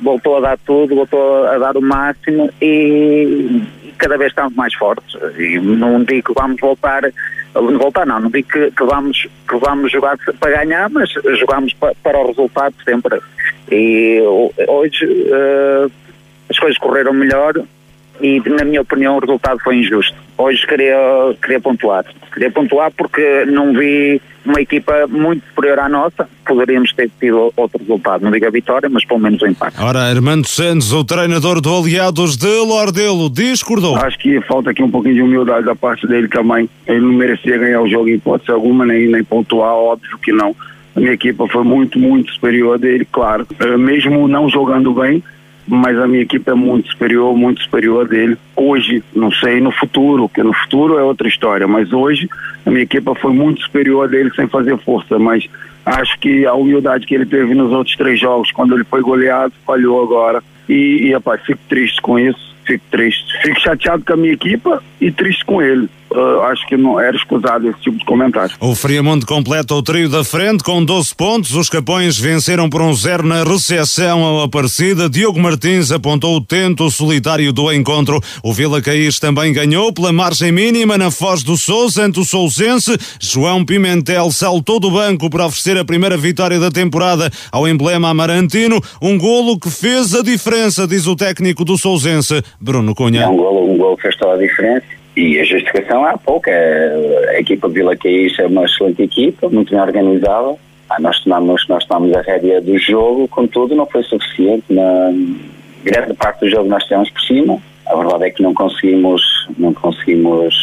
voltou a dar tudo, voltou a dar o máximo e cada vez estamos mais fortes. E não digo que vamos voltar, voltar não, não digo que, que vamos, que vamos jogar para ganhar, mas jogamos para, para o resultado sempre. E hoje uh, as coisas correram melhor e na minha opinião o resultado foi injusto. Hoje queria, queria pontuar. Queria pontuar porque não vi uma equipa muito superior à nossa. Poderíamos ter tido outro resultado, não digo a vitória, mas pelo menos o empate. Ora, Armando Santos, o treinador do Aliados de Lordelo, discordou. Acho que falta aqui um pouquinho de humildade da parte dele também. Ele não merecia ganhar o jogo em hipótese alguma, nem, nem pontuar, óbvio que não. A minha equipa foi muito, muito superior dele, claro. Mesmo não jogando bem, mas a minha equipe é muito superior, muito superior dele. Hoje, não sei no futuro, porque no futuro é outra história, mas hoje a minha equipe foi muito superior dele sem fazer força, mas acho que a humildade que ele teve nos outros três jogos, quando ele foi goleado, falhou agora. E, e rapaz, fico triste com isso fico triste. Fico chateado com a minha equipa e triste com ele. Uh, acho que não era escusado esse tipo de comentário. O Friamonte completa o trio da frente com 12 pontos. Os Capões venceram por um zero na recepção ao Aparecida. Diogo Martins apontou o tento solitário do encontro. O Vila Caís também ganhou pela margem mínima na Foz do Sousa ante o Sousense. João Pimentel saltou do banco para oferecer a primeira vitória da temporada ao emblema amarantino. Um golo que fez a diferença, diz o técnico do Sousense, Bruno Cunha. É um golo, um golo que fez toda a diferença e a justificação há pouco. É, a equipa Vila Caís é uma excelente equipa, muito bem organizada. Ah, nós, tomamos, nós tomamos a rédea do jogo, contudo não foi suficiente. Na grande parte do jogo nós tivemos por cima. A verdade é que não conseguimos, não conseguimos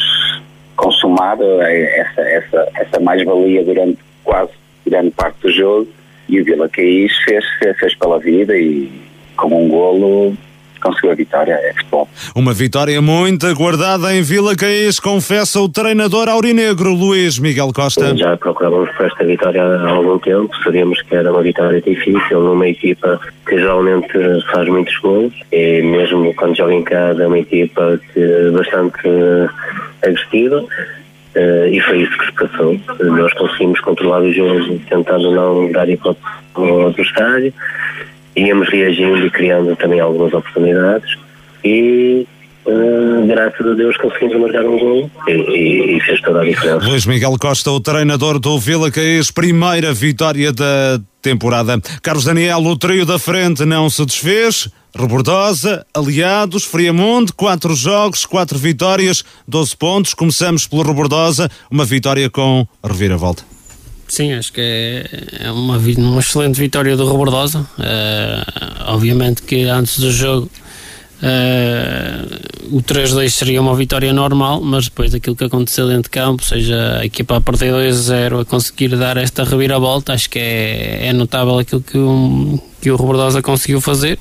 consumar eh, essa, essa, essa mais-valia durante quase grande parte do jogo. E o Vila Caís fez, fez, fez pela vida e com um golo conseguiu a vitória, é futebol. Uma vitória muito aguardada em Vila Caís, confessa o treinador aurinegro Luís Miguel Costa. Já procurávamos por esta vitória há algum tempo, sabíamos que era uma vitória difícil numa equipa que geralmente faz muitos gols e mesmo quando joga em casa é uma equipa que bastante agressiva. Uh, e foi isso que se passou. Nós conseguimos controlar o jogo tentando não dar hipótese ao adversário íamos reagindo e criando também algumas oportunidades e uh, graças a Deus conseguimos marcar um gol e, e, e, fez toda a diferença. Luís Miguel Costa, o treinador do Vila Caís, primeira vitória da temporada. Carlos Daniel, o trio da frente não se desfez. Rebordosa, Aliados, Friamundo, quatro jogos, quatro vitórias, 12 pontos. Começamos pelo Rebordosa, uma vitória com reviravolta. Sim, acho que é, é uma, uma excelente vitória do Rebordosa. Uh, obviamente que antes do jogo uh, o 3-2 seria uma vitória normal, mas depois daquilo que aconteceu dentro de campo, seja a equipa a perder 2-0 a conseguir dar esta reviravolta, acho que é, é notável aquilo que, um, que o Rebordosa conseguiu fazer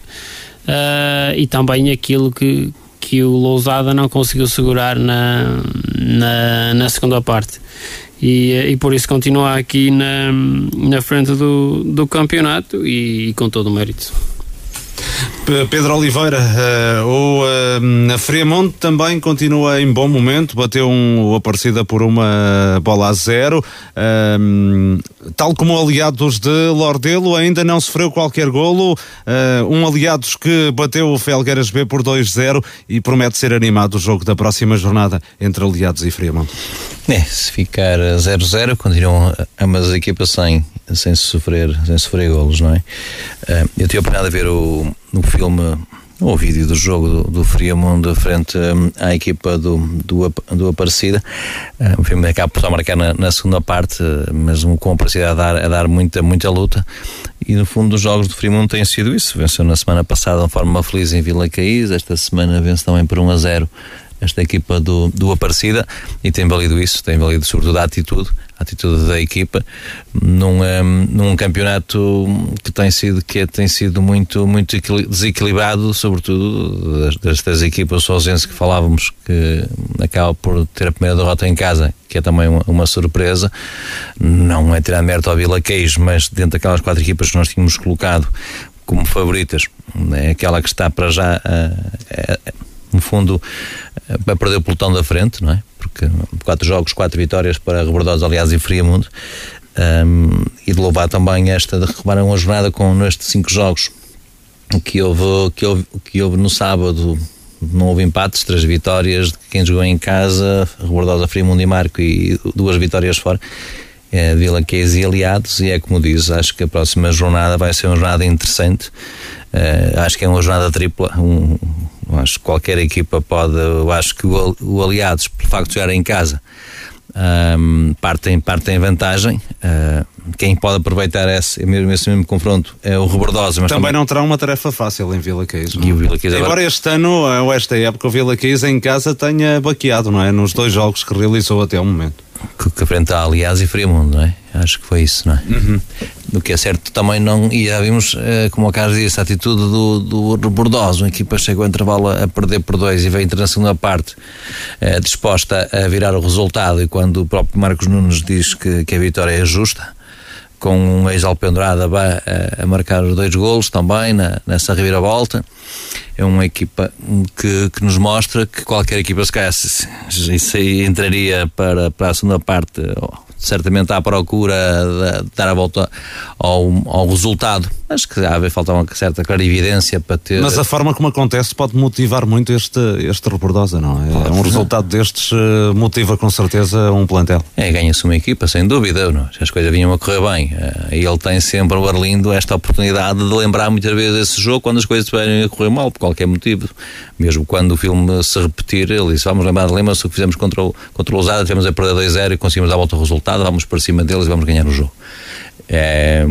uh, e também aquilo que, que o Lousada não conseguiu segurar na, na, na segunda parte e, eh, e por isso continua aqui na, na frente do, do campeonato e, e com todo o mérito. Pedro Oliveira, uh, o uh, Friamonte também continua em bom momento, bateu um, o Aparecida por uma bola a zero, uh, tal como aliados de Lordelo, ainda não sofreu qualquer golo, um aliados que bateu o Felgueiras B por 2-0 e promete ser animado o jogo da próxima jornada entre aliados e Friamonte. É, se ficar 0-0, continuam ambas as equipas sem, sem sofrer, sem sofrer golos, não é? eu tive a oportunidade de ver o, o filme o vídeo do jogo do, do Friamundo frente um, à equipa do, do, do Aparecida. O filme acaba por só marcar na, na, segunda parte, mas com a Aparecida a dar, a dar muita, muita luta. E no fundo, os jogos do Friamundo têm sido isso. Venceu na semana passada de forma feliz em Vila Caís, esta semana vence também por 1 a 0 esta equipa do, do Aparecida e tem valido isso, tem valido sobretudo a atitude, a atitude da equipa num, um, num campeonato que tem sido, que tem sido muito, muito desequilibrado, sobretudo das, das três equipas sozinhas que falávamos que acaba por ter a primeira derrota em casa, que é também uma, uma surpresa. Não é tirar mérito ao Vila Queijo, mas dentro daquelas quatro equipas que nós tínhamos colocado como favoritas, é aquela que está para já. Uh, no fundo, a eh, perder o pelotão da frente, não é? Porque quatro jogos, quatro vitórias para Rebordosa, aliás, e Friamundo. Um, e de louvar também esta de recuperar uma jornada com nestes cinco jogos que houve, que houve, que houve no sábado não houve empates, três vitórias de quem jogou em casa, Rebordosa, Friamundo e Marco e duas vitórias fora é, Vila Queijo e aliados e é como diz, acho que a próxima jornada vai ser uma jornada interessante uh, acho que é uma jornada tripla um, Acho que qualquer equipa pode. Eu acho que o, o Aliados, por facto de jogar em casa, um, partem, partem vantagem. Uh, quem pode aproveitar esse mesmo, esse mesmo confronto é o Rebordosa. Mas também, também, não terá uma tarefa fácil em Vila Queijo. E o Vila Embora agora... este ano, ou esta época, o Vila Queijo em casa tenha baqueado, não é? Nos dois jogos que realizou até o momento que, que enfrenta aliás e Friamundo, não é? Acho que foi isso, não é? Uhum. Do que é certo também não, e já vimos, eh, como o Carlos disse, a atitude do, do Bordoso, uma equipa chegou ao intervalo a perder por dois e veio na segunda parte eh, disposta a virar o resultado e quando o próprio Marcos Nunes diz que, que a vitória é justa, com um ex-alpendrada a, a, marcar os dois golos também na, nessa reviravolta. É uma equipa que, que nos mostra que qualquer equipa, se calhar, isso aí entraria para, para a segunda parte certamente à procura de dar a volta ao, ao resultado. Acho que há falta uma certa clarividência para ter. Mas a forma como acontece pode motivar muito este, este Rebordosa, não é? Pode, um resultado destes uh, motiva com certeza um plantel. É, ganha-se uma equipa, sem dúvida. Não? As coisas vinham a correr bem. Uh, e ele tem sempre, o Arlindo, esta oportunidade de lembrar muitas vezes esse jogo quando as coisas estiverem a correr mal, por qualquer motivo. Mesmo quando o filme se repetir, ele disse: Vamos lembrar, lembra-se o que fizemos contra o, contra o Lousada, tivemos a perder 2-0 e conseguimos dar a volta ao resultado, vamos para cima deles e vamos ganhar o jogo. É,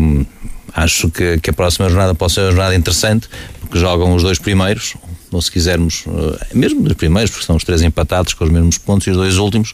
acho que, que, a próxima jornada pode ser uma jornada interessante, porque jogam os dois primeiros, ou se quisermos, eh, mesmo os primeiros, porque são os três empatados com os mesmos pontos, e os dois últimos,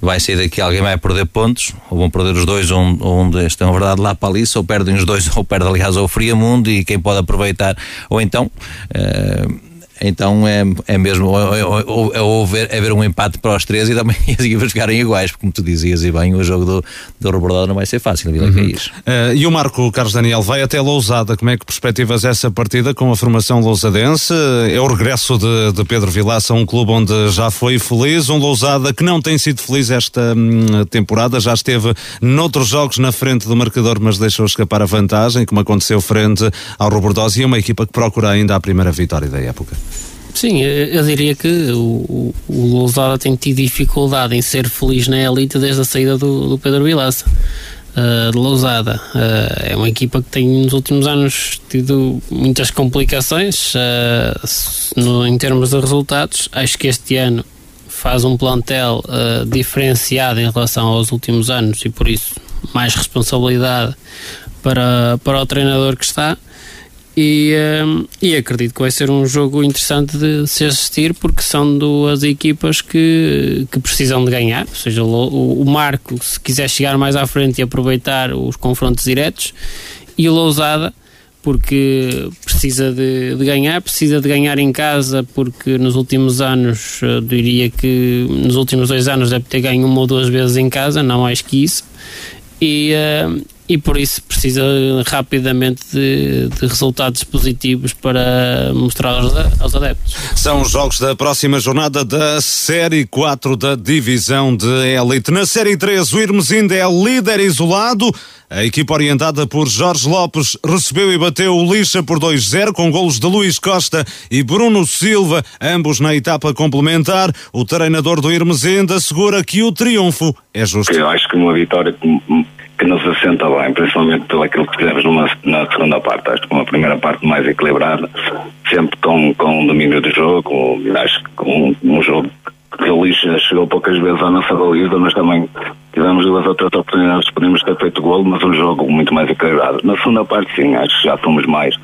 vai ser daqui alguém vai perder pontos, ou vão perder os dois, ou onde estão, na verdade, lá para ali, ou perdem os dois, ou perde, aliás, ao Friamundo, e quem pode aproveitar, ou então. Uh, então é, é mesmo ou, ou, haver, haver um empate para os três e também as equipas ficarem iguais, porque como tu dizias e bem, o jogo do, do Rebordado não vai ser fácil, Vila uhum. Uh, e o Marco Carlos Daniel vai até Lousada, como é que perspectivas essa partida com a formação lousadense? É o regresso de, de Pedro Vilaça, um clube onde já foi feliz, um Lousada que não tem sido feliz esta hum, temporada, já esteve noutros jogos na frente do marcador, mas deixou escapar a vantagem, como aconteceu frente ao Robordosa e é uma equipa que procura ainda a primeira vitória da época. Sim, eu diria que o, o Lousada tem tido dificuldade em ser feliz na elite desde a saída do, do Pedro Vilaça. Uh, de Lousada uh, é uma equipa que tem nos últimos anos tido muitas complicações uh, no, em termos de resultados. Acho que este ano faz um plantel diferenciado em relação aos últimos anos e por isso mais responsabilidade para, para o treinador que está. E, um, e acredito que vai ser um jogo interessante de se assistir porque são duas equipas que, que precisam de ganhar. Ou seja, o, o Marco, se quiser chegar mais à frente e aproveitar os confrontos diretos, e o Lousada, porque precisa de, de, ganhar, precisa de ganhar em casa, porque nos últimos anos, diria que nos últimos dois anos deve ter ganho uma ou duas vezes em casa, não mais que isso. E, uh, e por isso precisa rapidamente de, de resultados positivos para mostrar aos, aos, adeptos. São os jogos da próxima jornada da Série 4 da Divisão de Elite. Na Série 3, o Irmesinde é líder isolado. A equipa orientada por Jorge Lopes recebeu e bateu o Lixa por 2-0 com golos de Luís Costa e Bruno Silva, ambos na etapa complementar. O treinador do Irmesinde assegura que o triunfo é justo. Eu acho que uma vitória que nos assenta bem, principalmente pelo aquilo que fizemos numa, na segunda parte. Acho que uma primeira parte mais equilibrada, sempre com, com domínio do jogo. Acho que um, um jogo que o chegou poucas vezes à nossa baliza, mas também tivemos duas ou três oportunidades, podíamos ter feito gol, mas um jogo muito mais equilibrado. Na segunda parte, sim, acho que já fomos mais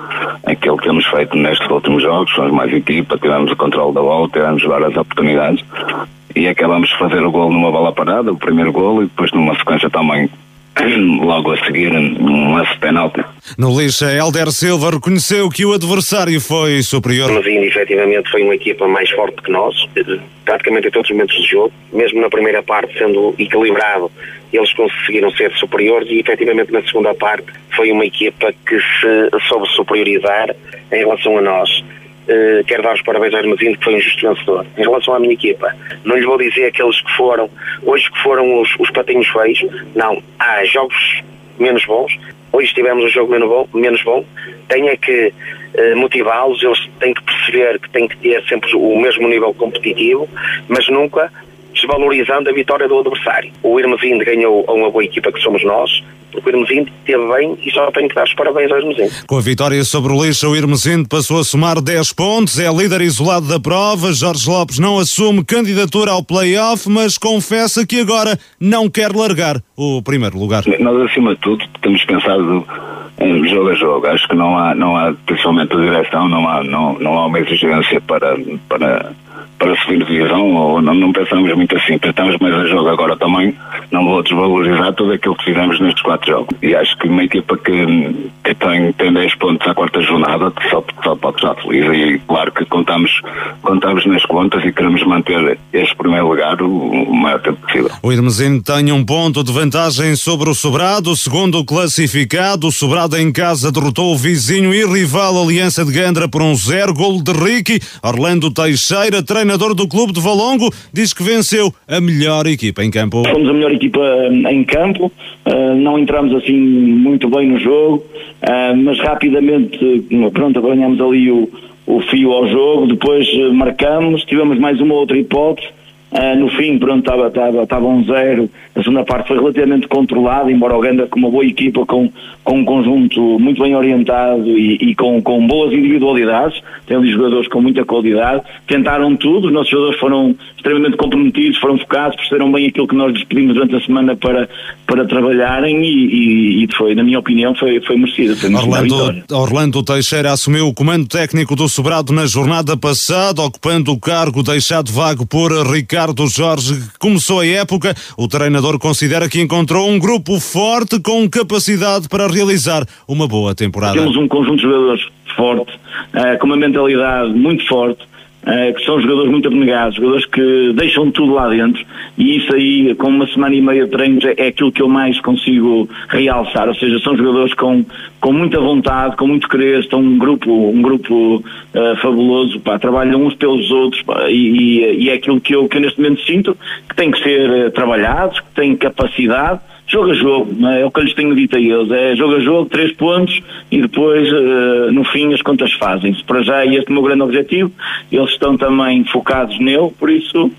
aquilo que temos feito nestes últimos jogos, somos mais equipa, tivemos o controle da bola, tivemos várias oportunidades e acabamos de fazer o gol numa bola parada, o primeiro gol, e depois numa sequência também logo a seguir um lance penalti. No lixa, Helder Silva reconheceu que o adversário foi superior. Mas ainda, efetivamente, foi uma equipa mais forte que nós, praticamente em todos os momentos do jogo, mesmo na primeira parte, sendo equilibrado, eles conseguiram ser superiores e, efetivamente, na segunda parte, foi uma equipa que se soube superiorizar em relação a nós. Uh, quero dar os parabéns ao Armazino, que foi um justo vencedor. Em relação à minha equipa, não lhe vou dizer aqueles que foram, hoje que foram os, os patinhos feios, não. Há jogos menos bons, hoje tivemos um jogo menos bom, menos bom. tenho é que uh, motivá-los, eles têm que perceber que têm que ter sempre o mesmo nível competitivo, mas nunca desvalorizando a vitória do adversário. O Irmesinde ganhou a uma boa equipa que somos nós, porque o Irmesinde esteve bem e só tenho que dar os parabéns ao Irmesinde. Com a vitória sobre o Lixa, o Irmesinde passou a somar 10 pontos, é líder isolado da prova. Jorge Lopes não assume candidatura ao play-off, mas confessa que agora não quer largar o primeiro lugar. Nós, acima de tudo, temos pensado em jogo a jogo. Acho que não há, não há principalmente a direção, não há, não, não há uma exigência para, para para subir divisão, ou não, não pensamos muito assim, pensamos mais a jogo agora também, não vou desvalorizar tudo aquilo que fizemos nestes quatro jogos. E acho que uma equipa que, que tem, tem 10 pontos à quarta jornada só, só pode estar feliz. E claro que contamos, contamos nas contas e queremos manter este primeiro lugar o, o maior tempo possível. O Irmesino tem um ponto de vantagem sobre o Sobrado, segundo classificado, o Sobrado em casa derrotou o vizinho e rival Aliança de Gandra por um zero, golo de Ricky, Orlando Teixeira, treina treinador do clube de Valongo, diz que venceu a melhor equipa em campo. Fomos a melhor equipa hum, em campo, hum, não entramos assim muito bem no jogo, hum, mas rapidamente, pronto, ganhamos ali o, o fio ao jogo, depois marcamos, tivemos mais uma outra hipótese, Uh, no fim, pronto, estava, estava, estava um zero. A segunda parte foi relativamente controlada, embora o Ganda com uma boa equipa, com, com um conjunto muito bem orientado e, e com, com boas individualidades. Tem ali jogadores com muita qualidade. Tentaram tudo, os nossos jogadores foram extremamente comprometidos, foram focados, perceberam bem aquilo que nós lhes pedimos durante a semana para, para trabalharem e, e, e foi, na minha opinião, foi, foi merecido. Foi Orlando, Orlando Teixeira assumiu o comando técnico do Sobrado na jornada passada, ocupando o cargo deixado vago por Ricardo Ricardo Jorge, começou a época, o treinador considera que encontrou um grupo forte com capacidade para realizar uma boa temporada. Temos um conjunto de jogadores forte, uh, com uma mentalidade muito forte, Uh, que são jogadores muito abnegados, jogadores que deixam tudo lá dentro e isso aí, com uma semana e meia de treinos, é, é aquilo que eu mais consigo realçar, ou seja, são jogadores com, com muita vontade, com muito querer, estão um grupo, um grupo uh, fabuloso, pá, trabalham uns pelos outros pá, e, e, é aquilo que eu, que eu neste momento sinto, que tem que ser uh, trabalhados, que têm capacidade, jogo a jogo, é? é? o que eu lhes tenho dito a eles, é jogo a jogo, três pontos e depois uh, no fim as contas fazem-se. Para já é este o meu grande objetivo, eles estão também focados nele, por isso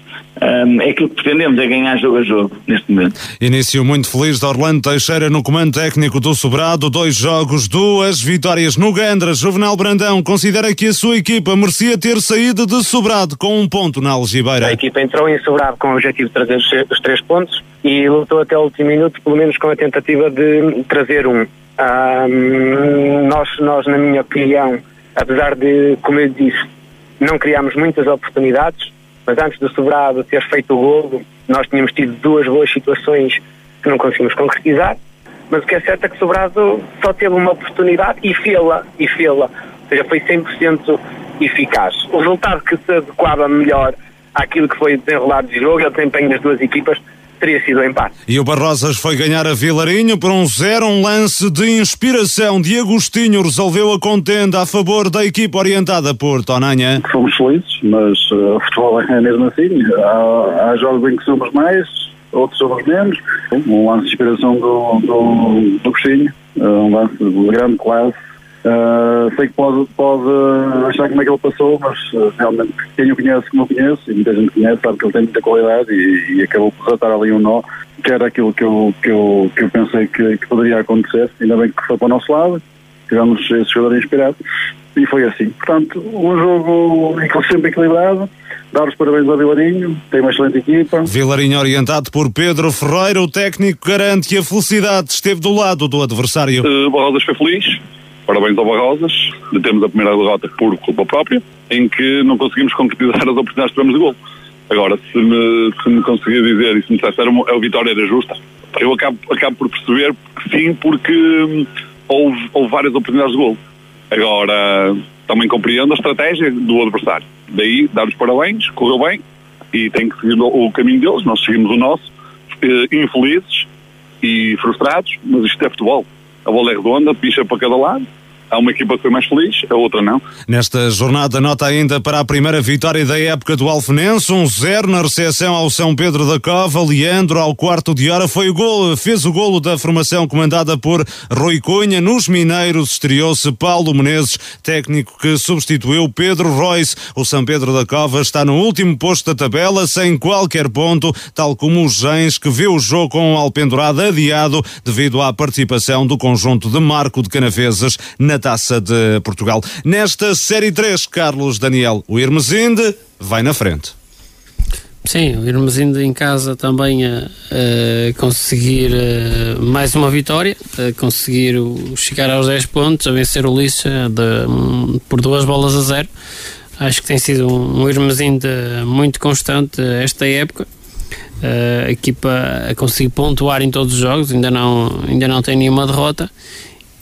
um, é aquilo que pretendemos, é ganhar jogo a jogo, neste momento. Início muito feliz de Orlando Teixeira no comando técnico do Sobrado, dois jogos, duas vitórias no Gandra. Juvenal Brandão considera que a sua equipa merecia ter saído de Sobrado com um ponto na Algibeira. A equipa entrou em Sobrado com o objetivo de trazer os três pontos e lutou até o último minuto, pelo menos com a tentativa de trazer um. um nós, nós, na minha opinião, apesar de, como eu disse, não criámos muitas oportunidades, mas antes do Sobrado ter feito o golo, nós tínhamos tido duas boas situações que não conseguimos concretizar, mas o que é certo é que Sobrado só teve uma oportunidade e fê-la, e fê-la, ou seja, foi 100% eficaz. O resultado que se adequava melhor àquilo que foi desenrolado de jogo, é o desempenho das duas equipas, teria sido o empate. E o Barrosas foi ganhar a Vilarinho por um zero, um lance de inspiração de Agostinho resolveu a contenda a favor da equipa orientada por Tonanha. Fomos felizes, mas uh, o futebol é mesmo assim. Há, há jogos em que somos mais, outros somos menos. Um lance de inspiração do, do, do Agostinho, uh, um lance de grande classe. Uh, sei que pode, pode achar como é que ele passou, mas uh, realmente quem o conhece como eu conheço, e muita gente conhece, sabe que ele tem muita qualidade e, e acabou por desatar ali um nó, que era aquilo que eu, que eu, que eu pensei que, que poderia acontecer. Ainda bem que foi para o nosso lado, tivemos esse jogador inspirado e foi assim. Portanto, um jogo sempre equilibrado. Dar os parabéns ao Vilarinho, tem uma excelente equipa. Vilarinho orientado por Pedro Ferreira, o técnico garante que a felicidade esteve do lado do adversário. Uh, Barrosas foi feliz, parabéns ao Barrosas, de termos a primeira derrota por culpa própria, em que não conseguimos concretizar as oportunidades que tivemos de gol. Agora, se me, se me conseguir dizer e se me dissesse a vitória era justa, eu acabo, acabo por perceber que sim, porque hum, houve, houve várias oportunidades de gol. Agora, também compreendo a estratégia do adversário. Daí, dar os parabéns, correu bem e tem que seguir o caminho deles, nós seguimos o nosso, eh, infelizes e frustrados, mas isto é futebol. A bola é redonda, picha para cada lado, Há uma equipa que foi mais feliz, a outra não. Nesta jornada, nota ainda para a primeira vitória da época do Alfenense, um zero na recepção ao São Pedro da Cova. Leandro, ao quarto de hora, foi o gol, fez o golo da formação comandada por Rui Cunha. Nos Mineiros estreou-se Paulo Menezes, técnico que substituiu Pedro Royce. O São Pedro da Cova está no último posto da tabela, sem qualquer ponto, tal como os Gens, que vê o jogo com o Alpendurado adiado devido à participação do conjunto de Marco de Canavesas na Taça de Portugal. Nesta Série 3, Carlos Daniel, o Irmesinde vai na frente. Sim, o Irmesinde em casa também a, a conseguir a, mais uma vitória, a conseguir o, chegar aos 10 pontos, a vencer o Lixa de, por duas bolas a zero. Acho que tem sido um, um Irmesinde muito constante esta época. a equipa a conseguir pontuar em todos os jogos, ainda não, ainda não tem nenhuma derrota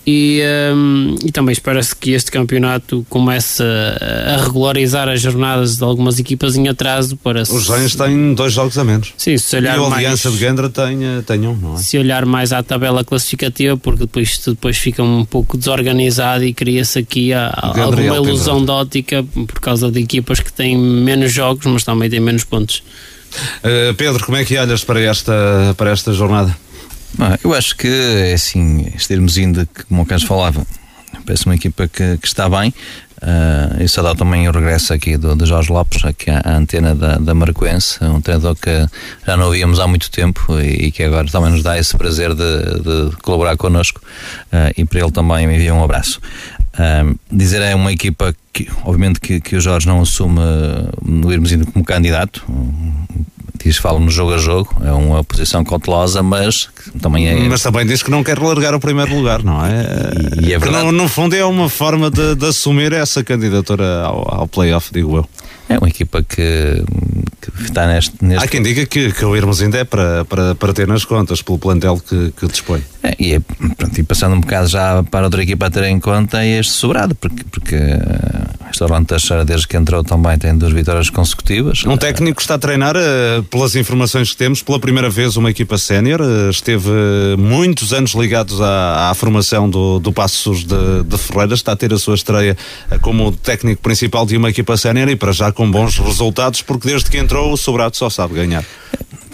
e, um, e também espera-se que este campeonato comece a, a, regularizar as jornadas de algumas equipas em atraso para Os Reis têm dois jogos a menos. Sim, se olhar e a mais, Aliança de Gendra tem, tem um, não é? Se olhar mais à tabela classificativa, porque depois isto depois fica um pouco desorganizado e cria-se aqui a, a alguma ilusão de ótica por causa de equipas que têm menos jogos, mas também têm menos pontos. Uh, Pedro, como é que olhas para esta, para esta jornada? Ah, eu acho que, é assim, estarmos indo, como o Carlos falava, parece uma equipa que, que está bem. Uh, e saudar também o regresso aqui do, do Jorge Lopes, aqui à, à antena da, da Marcoense, um treinador que já não víamos há muito tempo e, e que agora também nos dá esse prazer de, de colaborar connosco. Uh, e para ele também me envia um abraço. Uh, dizer é uma equipa que, obviamente, que, que o Jorge não assume no irmos indo como candidato, diz fala no jogo a jogo, é uma posição cautelosa, mas também é. Mas também diz que não quer largar o primeiro lugar, não é? E, e é verdade. No, no, fundo é uma forma de, de assumir essa candidatura ao, ao playoff, digo eu. É uma equipa que, que está neste, neste. Há quem diga que, que o Irmos ainda é para, para, para ter nas contas, pelo plantel que, que dispõe. É, e, é, pronto, e passando um bocado já para outra equipa a ter em conta, é este sobrado, porque, porque Orlando Teixeira, desde que entrou, também tem duas vitórias consecutivas. Um técnico está a treinar, pelas informações que temos, pela primeira vez uma equipa sénior, esteve muitos anos ligados à, à formação do, do Passos de, de Ferreira, está a ter a sua estreia como técnico principal de uma equipa sénior e para já com bons resultados, porque desde que entrou o Sobrado só sabe ganhar.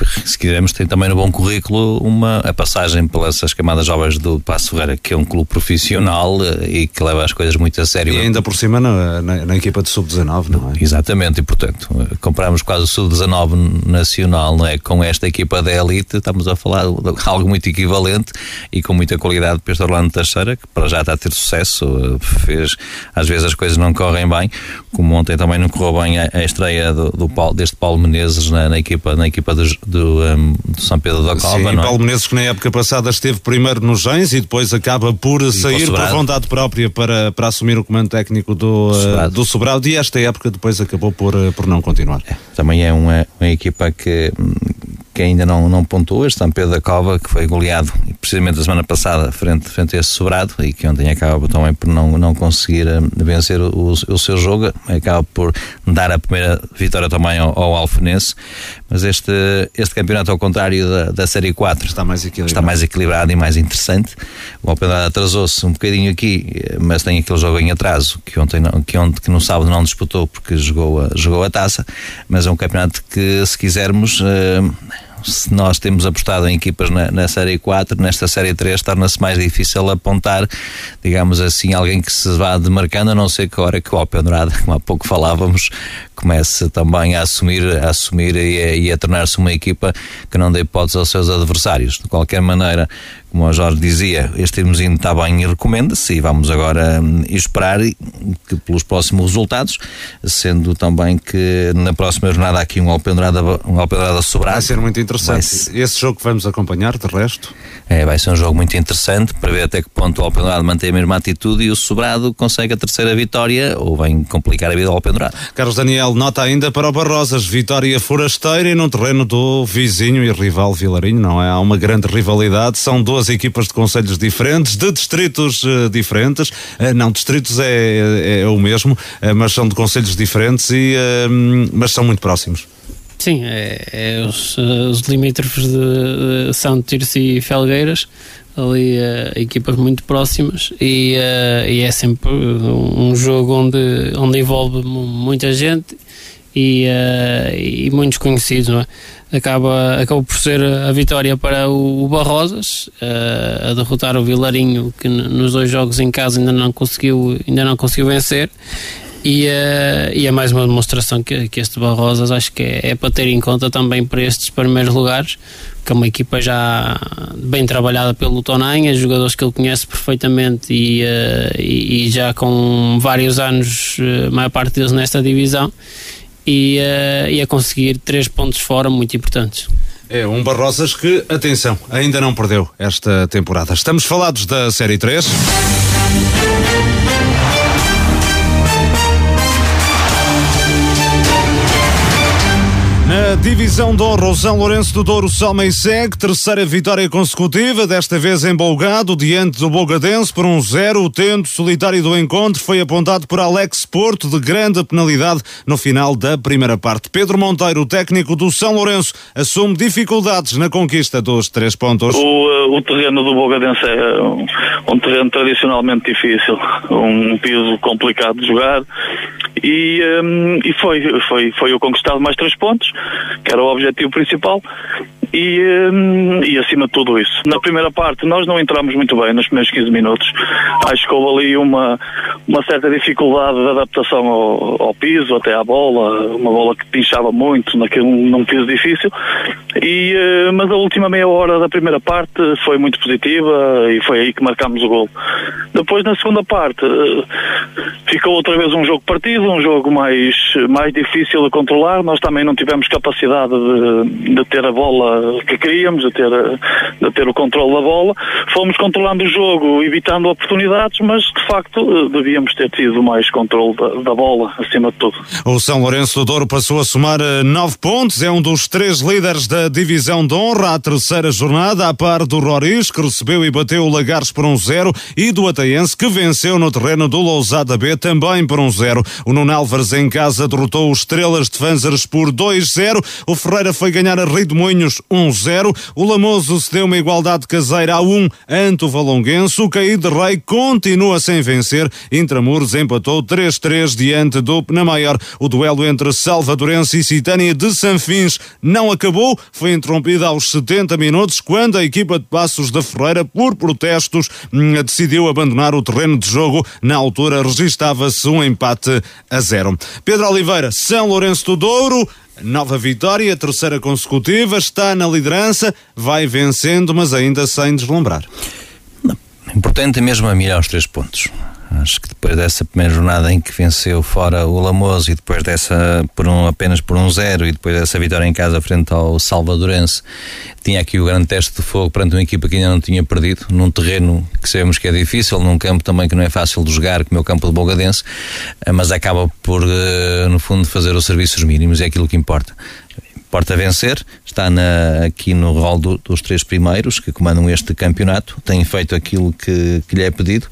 Se quisermos, tem também no bom currículo uma, a passagem pelas camadas jovens do Passo Ferreira, que é um clube profissional eh, e que leva as coisas muito a sério. E ainda por cima na, na, na equipa de sub-19, não é? Exatamente, e portanto, eh, comparamos quase o sub-19 nacional não é? com esta equipa da elite, estamos a falar de algo muito equivalente e com muita qualidade para este Orlando Teixeira, que para já está a ter sucesso, eh, fez, às vezes as coisas não correm bem, como ontem também não correu bem a, a estreia do, do Paulo, deste Paulo Menezes na, na equipa, na equipa do, do, um, do São Pedro da Cova. Sim, não é? Paulo Menezes que na época passada esteve primeiro nos Gens e depois acaba por e sair por vontade própria para, para assumir o comando técnico do Sobrado. Uh, do Sobrado e esta época depois acabou por, uh, por não continuar. É, também é uma, uma equipa que, que ainda não, não pontuou, este São Pedro da Cova que foi goleado precisamente a semana passada, frente, frente a esse sobrado, e que ontem acaba também por não, não conseguir vencer o, o, seu jogo, acaba por dar a primeira vitória também ao, ao Alfenense, mas este, este campeonato, ao contrário da, da Série 4, está mais equilibrado, está mais equilibrado e mais interessante. O Alpendrada atrasou-se um bocadinho aqui, mas tem aquele jogo em atraso, que ontem, não, que, ontem, que no sábado não disputou porque jogou a, jogou a taça, mas é um campeonato que, se quisermos. Uh, se nós temos apostado em equipas na, na Série 4, nesta Série 3 torna-se mais difícil apontar, digamos assim, alguém que se vá demarcando, a não ser que a hora que o Alpendurada, como há pouco falávamos, comece também a assumir, a assumir e a, a tornar-se uma equipa que não dê hipóteses aos seus adversários. De qualquer maneira, como o Jorge dizia, este irmozinho está bem e recomenda-se e vamos agora hum, esperar que pelos próximos resultados, sendo também que na próxima jornada aqui um Alpendrada, um Alpendrada sobrado. Vai ser muito interessante. Ser... Esse jogo que vamos acompanhar, de resto? É, vai ser um jogo muito interessante para ver até que ponto o Alpendrada mantém a mesma atitude e o sobrado consegue a terceira vitória ou vem complicar a vida ao Alpendrada. Carlos Daniel, nota ainda para o Barrosas, vitória forasteira e no terreno do vizinho e rival Vilarinho, não é? Há uma grande rivalidade, são duas duas equipas de conselhos diferentes, de distritos uh, diferentes. Uh, não, distritos é, é, é o mesmo, uh, mas são de conselhos diferentes, e, mas são muito próximos. Sim, é, é os, os limítrofes de, de São Tirso e Felgueiras, ali equipas muito próximas e, e, é sempre um jogo onde, onde envolve muita gente e, e muitos conhecidos, não é? Acaba, acaba por ser a vitória para o, Barrosas, uh, a derrotar o Vilarinho, que nos dois jogos em casa ainda não conseguiu, ainda não conseguiu vencer. E, uh, e é mais uma demonstração que, que este Barrosas acho que é, é, para ter em conta também para estes primeiros lugares, que é uma equipa já bem trabalhada pelo Tonanha, jogadores que ele conhece perfeitamente e, uh, e, e já com vários anos, a maior parte deles nesta divisão e, uh, e a conseguir três pontos fora muito importantes. É um Barrosas que, atenção, ainda não perdeu esta temporada. Estamos falados da Série 3. Divisão de honra, o São Lourenço do Douro soma e segue, terceira vitória consecutiva, desta vez embolgado, diante do Bogadense por um zero. O tento solitário do encontro foi apontado por Alex Porto, de grande penalidade no final da primeira parte. Pedro Monteiro, técnico do São Lourenço, assume dificuldades na conquista dos três pontos. O, uh, o terreno do Bogadense é um, um terreno tradicionalmente difícil, um piso complicado de jogar e, um, e foi, foi, foi o conquistado mais três pontos, que era o objetivo principal, e, um, e acima de tudo isso. Na primeira parte nós não entramos muito bem nos primeiros 15 minutos. Acho que houve ali uma, uma certa dificuldade de adaptação ao, ao piso, até à bola, uma bola que pinchava muito naquele, num piso difícil. E, uh, mas a última meia hora da primeira parte foi muito positiva e foi aí que marcámos o gol. Depois na segunda parte uh, ficou outra vez um jogo partido, um jogo mais, mais difícil de controlar. Nós também não tivemos capacidade de, de ter a bola que queríamos, de ter, de ter o controle da bola. Fomos controlando o jogo, evitando oportunidades, mas de facto devíamos ter tido mais controle da, da bola, acima de tudo. O São Lourenço do Douro passou a somar eh, nove pontos, é um dos três líderes da divisão de honra à terceira jornada, a par do Roriz, que recebeu e bateu o Lagares por um zero, e do Ataense, que venceu no terreno do Lousada B também por um zero. O Nuno Álvares em casa derrotou os Estrelas de Fanzers por 2-0. O Ferreira foi ganhar a Rei de Moinhos 1-0. O Lamoso cedeu uma igualdade caseira a 1 ante o Valonguense. O de Rei continua sem vencer. Intramuros empatou 3-3 diante do Penamaior. O duelo entre Salvadorense e Citânia de Sanfins não acabou. Foi interrompida aos 70 minutos quando a equipa de Passos da Ferreira, por protestos, hum, decidiu abandonar o terreno de jogo. Na altura registava-se um empate a zero. Pedro Oliveira, São Lourenço do Douro, nova vitória, terceira consecutiva, está na liderança, vai vencendo, mas ainda sem deslumbrar. Importante é mesmo a mirar os três pontos. Acho que depois dessa primeira jornada em que venceu fora o Lamoso e depois dessa por um, apenas por um zero e depois dessa vitória em casa frente ao Salvadorense, tinha aqui o grande teste de fogo perante uma equipa que ainda não tinha perdido, num terreno que sabemos que é difícil, num campo também que não é fácil de jogar, como é o campo de Bogadense, eh, mas acaba por, eh, no fundo, fazer os serviços mínimos, é aquilo que importa porta a vencer, está na, aqui no rol do, dos três primeiros que comandam este campeonato, tem feito aquilo que, que lhe é pedido.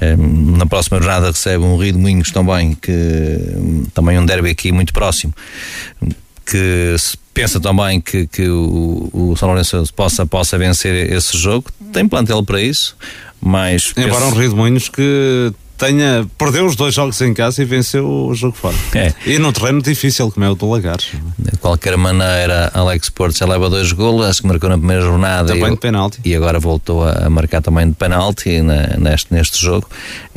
Um, na próxima jornada recebe um Rio de Moinhos também, que também um derby aqui muito próximo, que se pensa também que, que o, o São Lourenço possa, possa vencer esse jogo. Tem plantel para isso, mas. Embora penso... um Rio de Moinhos que tenha, perdeu os dois jogos em casa e venceu o jogo fora. É. E num terreno difícil, como é o do Lagares. De qualquer maneira, Alex Porto já leva dois golos, acho que marcou na primeira jornada. Também e, de penalti. E agora voltou a marcar também de penalti na, neste, neste jogo.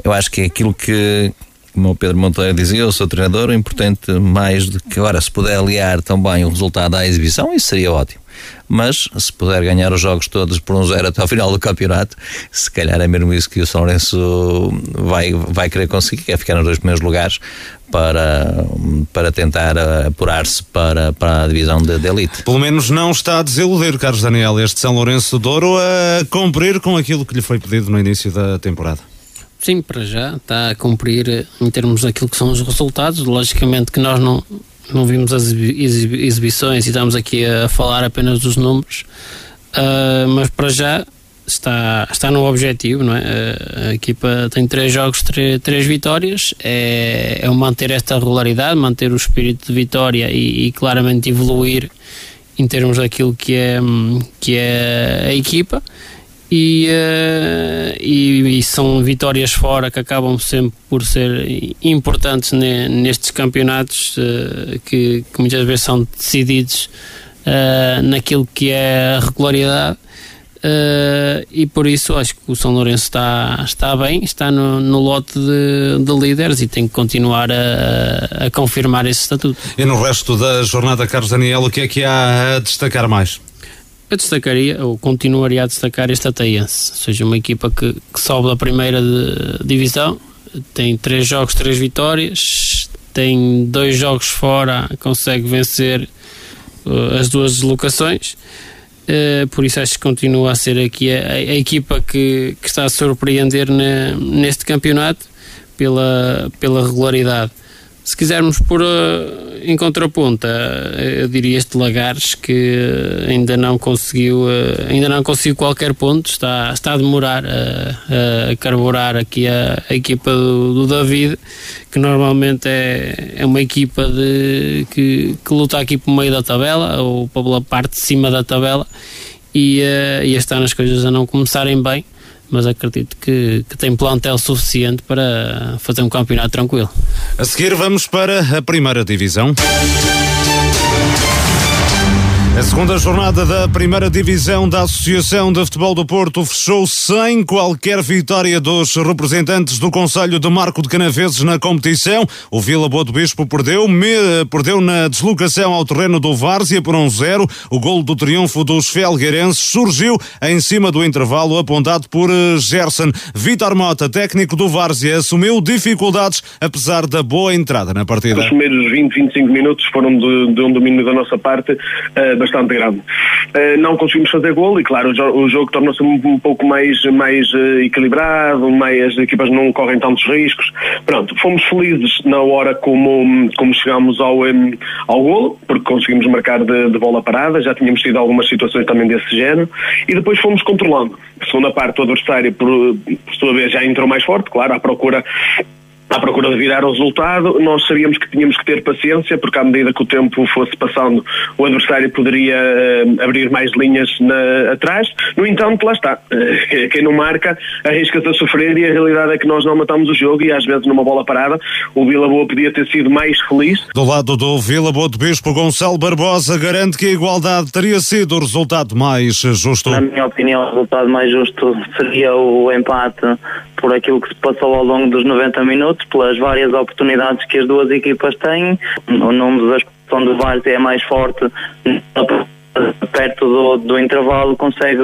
Eu acho que é aquilo que, como o Pedro Monteiro dizia, eu sou treinador, o importante mais do que agora, se puder aliar também o resultado à exibição, isso seria ótimo. Mas se puder ganhar os jogos todos por um zero até ao final do campeonato, se calhar é mesmo isso que o São Lourenço vai, vai querer conseguir, que é ficar nos dois primeiros lugares para, para tentar apurar-se para, para a divisão de, de, elite. Pelo menos não está a desiludir, Carlos Daniel, este São Lourenço de Ouro a cumprir com aquilo que lhe foi pedido no início da temporada. Sim, para já está a cumprir em termos daquilo que são os resultados. Logicamente que nós não, não vimos as exibições e estamos aqui a falar apenas dos números, uh, mas para já está, está no objetivo, não é? Uh, a equipa tem três jogos, três, três vitórias, é, é manter esta regularidade, manter o espírito de vitória e, e claramente evoluir em termos daquilo que é, que é a equipa e, uh, e, e, são vitórias fora que acabam sempre por ser importantes ne, nestes campeonatos uh, que, que, muitas vezes são decididos uh, naquilo que é a regularidade e por isso acho que o São Lourenço está, está bem, está no, no lote de, de, líderes e tem que continuar a, a confirmar esse estatuto. E no resto da jornada, Carlos Daniel, o que é que há a destacar mais? Eu destacaria, ou continuaria a destacar este Ataiense, ou seja, uma equipa que, que sobe da primeira de, divisão, tem três jogos, três vitórias, tem dois jogos fora, consegue vencer uh, as duas deslocações, uh, por isso acho que continua a ser aqui a, a equipa que, que, está a surpreender ne, neste campeonato pela, pela regularidade. Se quisermos pôr uh, em contraponto, uh, eu diria este Lagares que ainda não conseguiu, uh, ainda não conseguiu qualquer ponto, está, está a demorar a, a carburar aqui a, a equipa do, do, David, que normalmente é, é uma equipa de, que, que luta aqui pelo meio da tabela ou pela parte de cima da tabela. E, e ano as coisas a não começarem bem mas acredito que, que tem plantel suficiente para fazer um campeonato tranquilo. A seguir vamos para a primeira divisão. A segunda jornada da primeira divisão da Associação de Futebol do Porto fechou sem qualquer vitória dos representantes do Conselho de Marco de Canaveses na competição. O Vila Boa do Bispo perdeu, me, perdeu na deslocação ao terreno do Várzea por 1-0. Um o gol do triunfo dos Felgueirenses surgiu em cima do intervalo apontado por Gerson. Vitor Mota, técnico do Várzea, assumiu dificuldades apesar da boa entrada na partida. Os primeiros 20, 25 minutos foram de, de um domínio da nossa parte uh, bastante grande. Uh, não conseguimos fazer gol e, claro, o, jo o jogo tornou-se um, pouco mais, mais uh, equilibrado, mais, as equipas não correm tantos riscos. Pronto, fomos felizes na hora como, como chegámos ao, ao golo, porque conseguimos marcar de, de, bola parada, já tínhamos tido algumas situações também desse género, e depois fomos controlando. Segunda parte, o adversário, por, por sua vez, já entrou mais forte, claro, à procura à procura de virar o resultado. Nós sabíamos que tínhamos que ter paciência, porque à medida que o tempo fosse passando, o adversário poderia uh, abrir mais linhas na, atrás. No entanto, lá está. Uh, quem não marca arrisca-se a sofrer e a realidade é que nós não matamos o jogo e às vezes numa bola parada o Vila Boa podia ter sido mais feliz. Do lado do Vila Boa do Bispo, Gonçalo Barbosa garante que a igualdade teria sido o resultado mais justo. Na minha opinião, o resultado mais justo seria o empate por aquilo que se passou ao longo dos 90 minutos, pelas várias oportunidades que as duas equipas têm. O número da expulsão do Várzea é mais forte, perto do, do intervalo consegue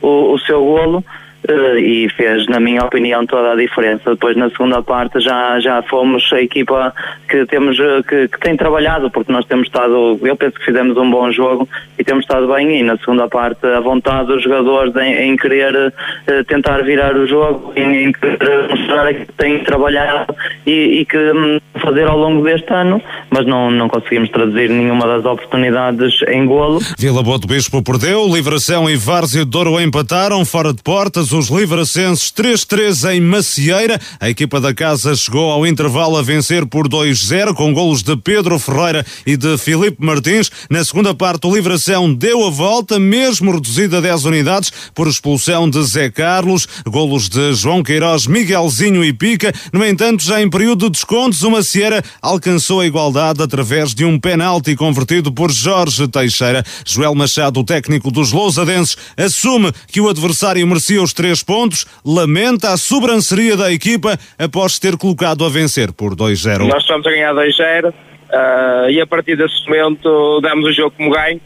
o, o seu golo. Eh, e fez, na minha opinião, toda a diferença. Depois, na segunda parte, já, já fomos a equipa que temos eh, que, que tem trabalhado, porque nós temos estado, eu penso que fizemos um bom jogo e temos estado bem. E na segunda parte, a vontade dos jogadores em, em querer eh, tentar virar o jogo, em, em querer mostrar que têm trabalhado e, e que hum, fazer ao longo deste ano, mas não, não conseguimos traduzir nenhuma das oportunidades em golo. Vila Boa do Bispo perdeu, Livração e Várzea Douro empataram fora de portas, os livracenses 3-3 em Macieira. A equipa da casa chegou ao intervalo a vencer por 2-0 com golos de Pedro Ferreira e de Filipe Martins. Na segunda parte o Livração deu a volta, mesmo reduzida a 10 unidades por expulsão de Zé Carlos, golos de João Queiroz, Miguelzinho e Pica. No entanto, já em período de descontos, o Macieira alcançou a igualdade através de um penalti convertido por Jorge Teixeira. Joel Machado, o técnico dos Lousadenses, assume que o adversário merecia os três pontos, lamenta a sobranceria da equipa após ter colocado a vencer por 2-0. Nós estamos a ganhar 2-0 uh, e a partir desse momento damos o jogo como ganho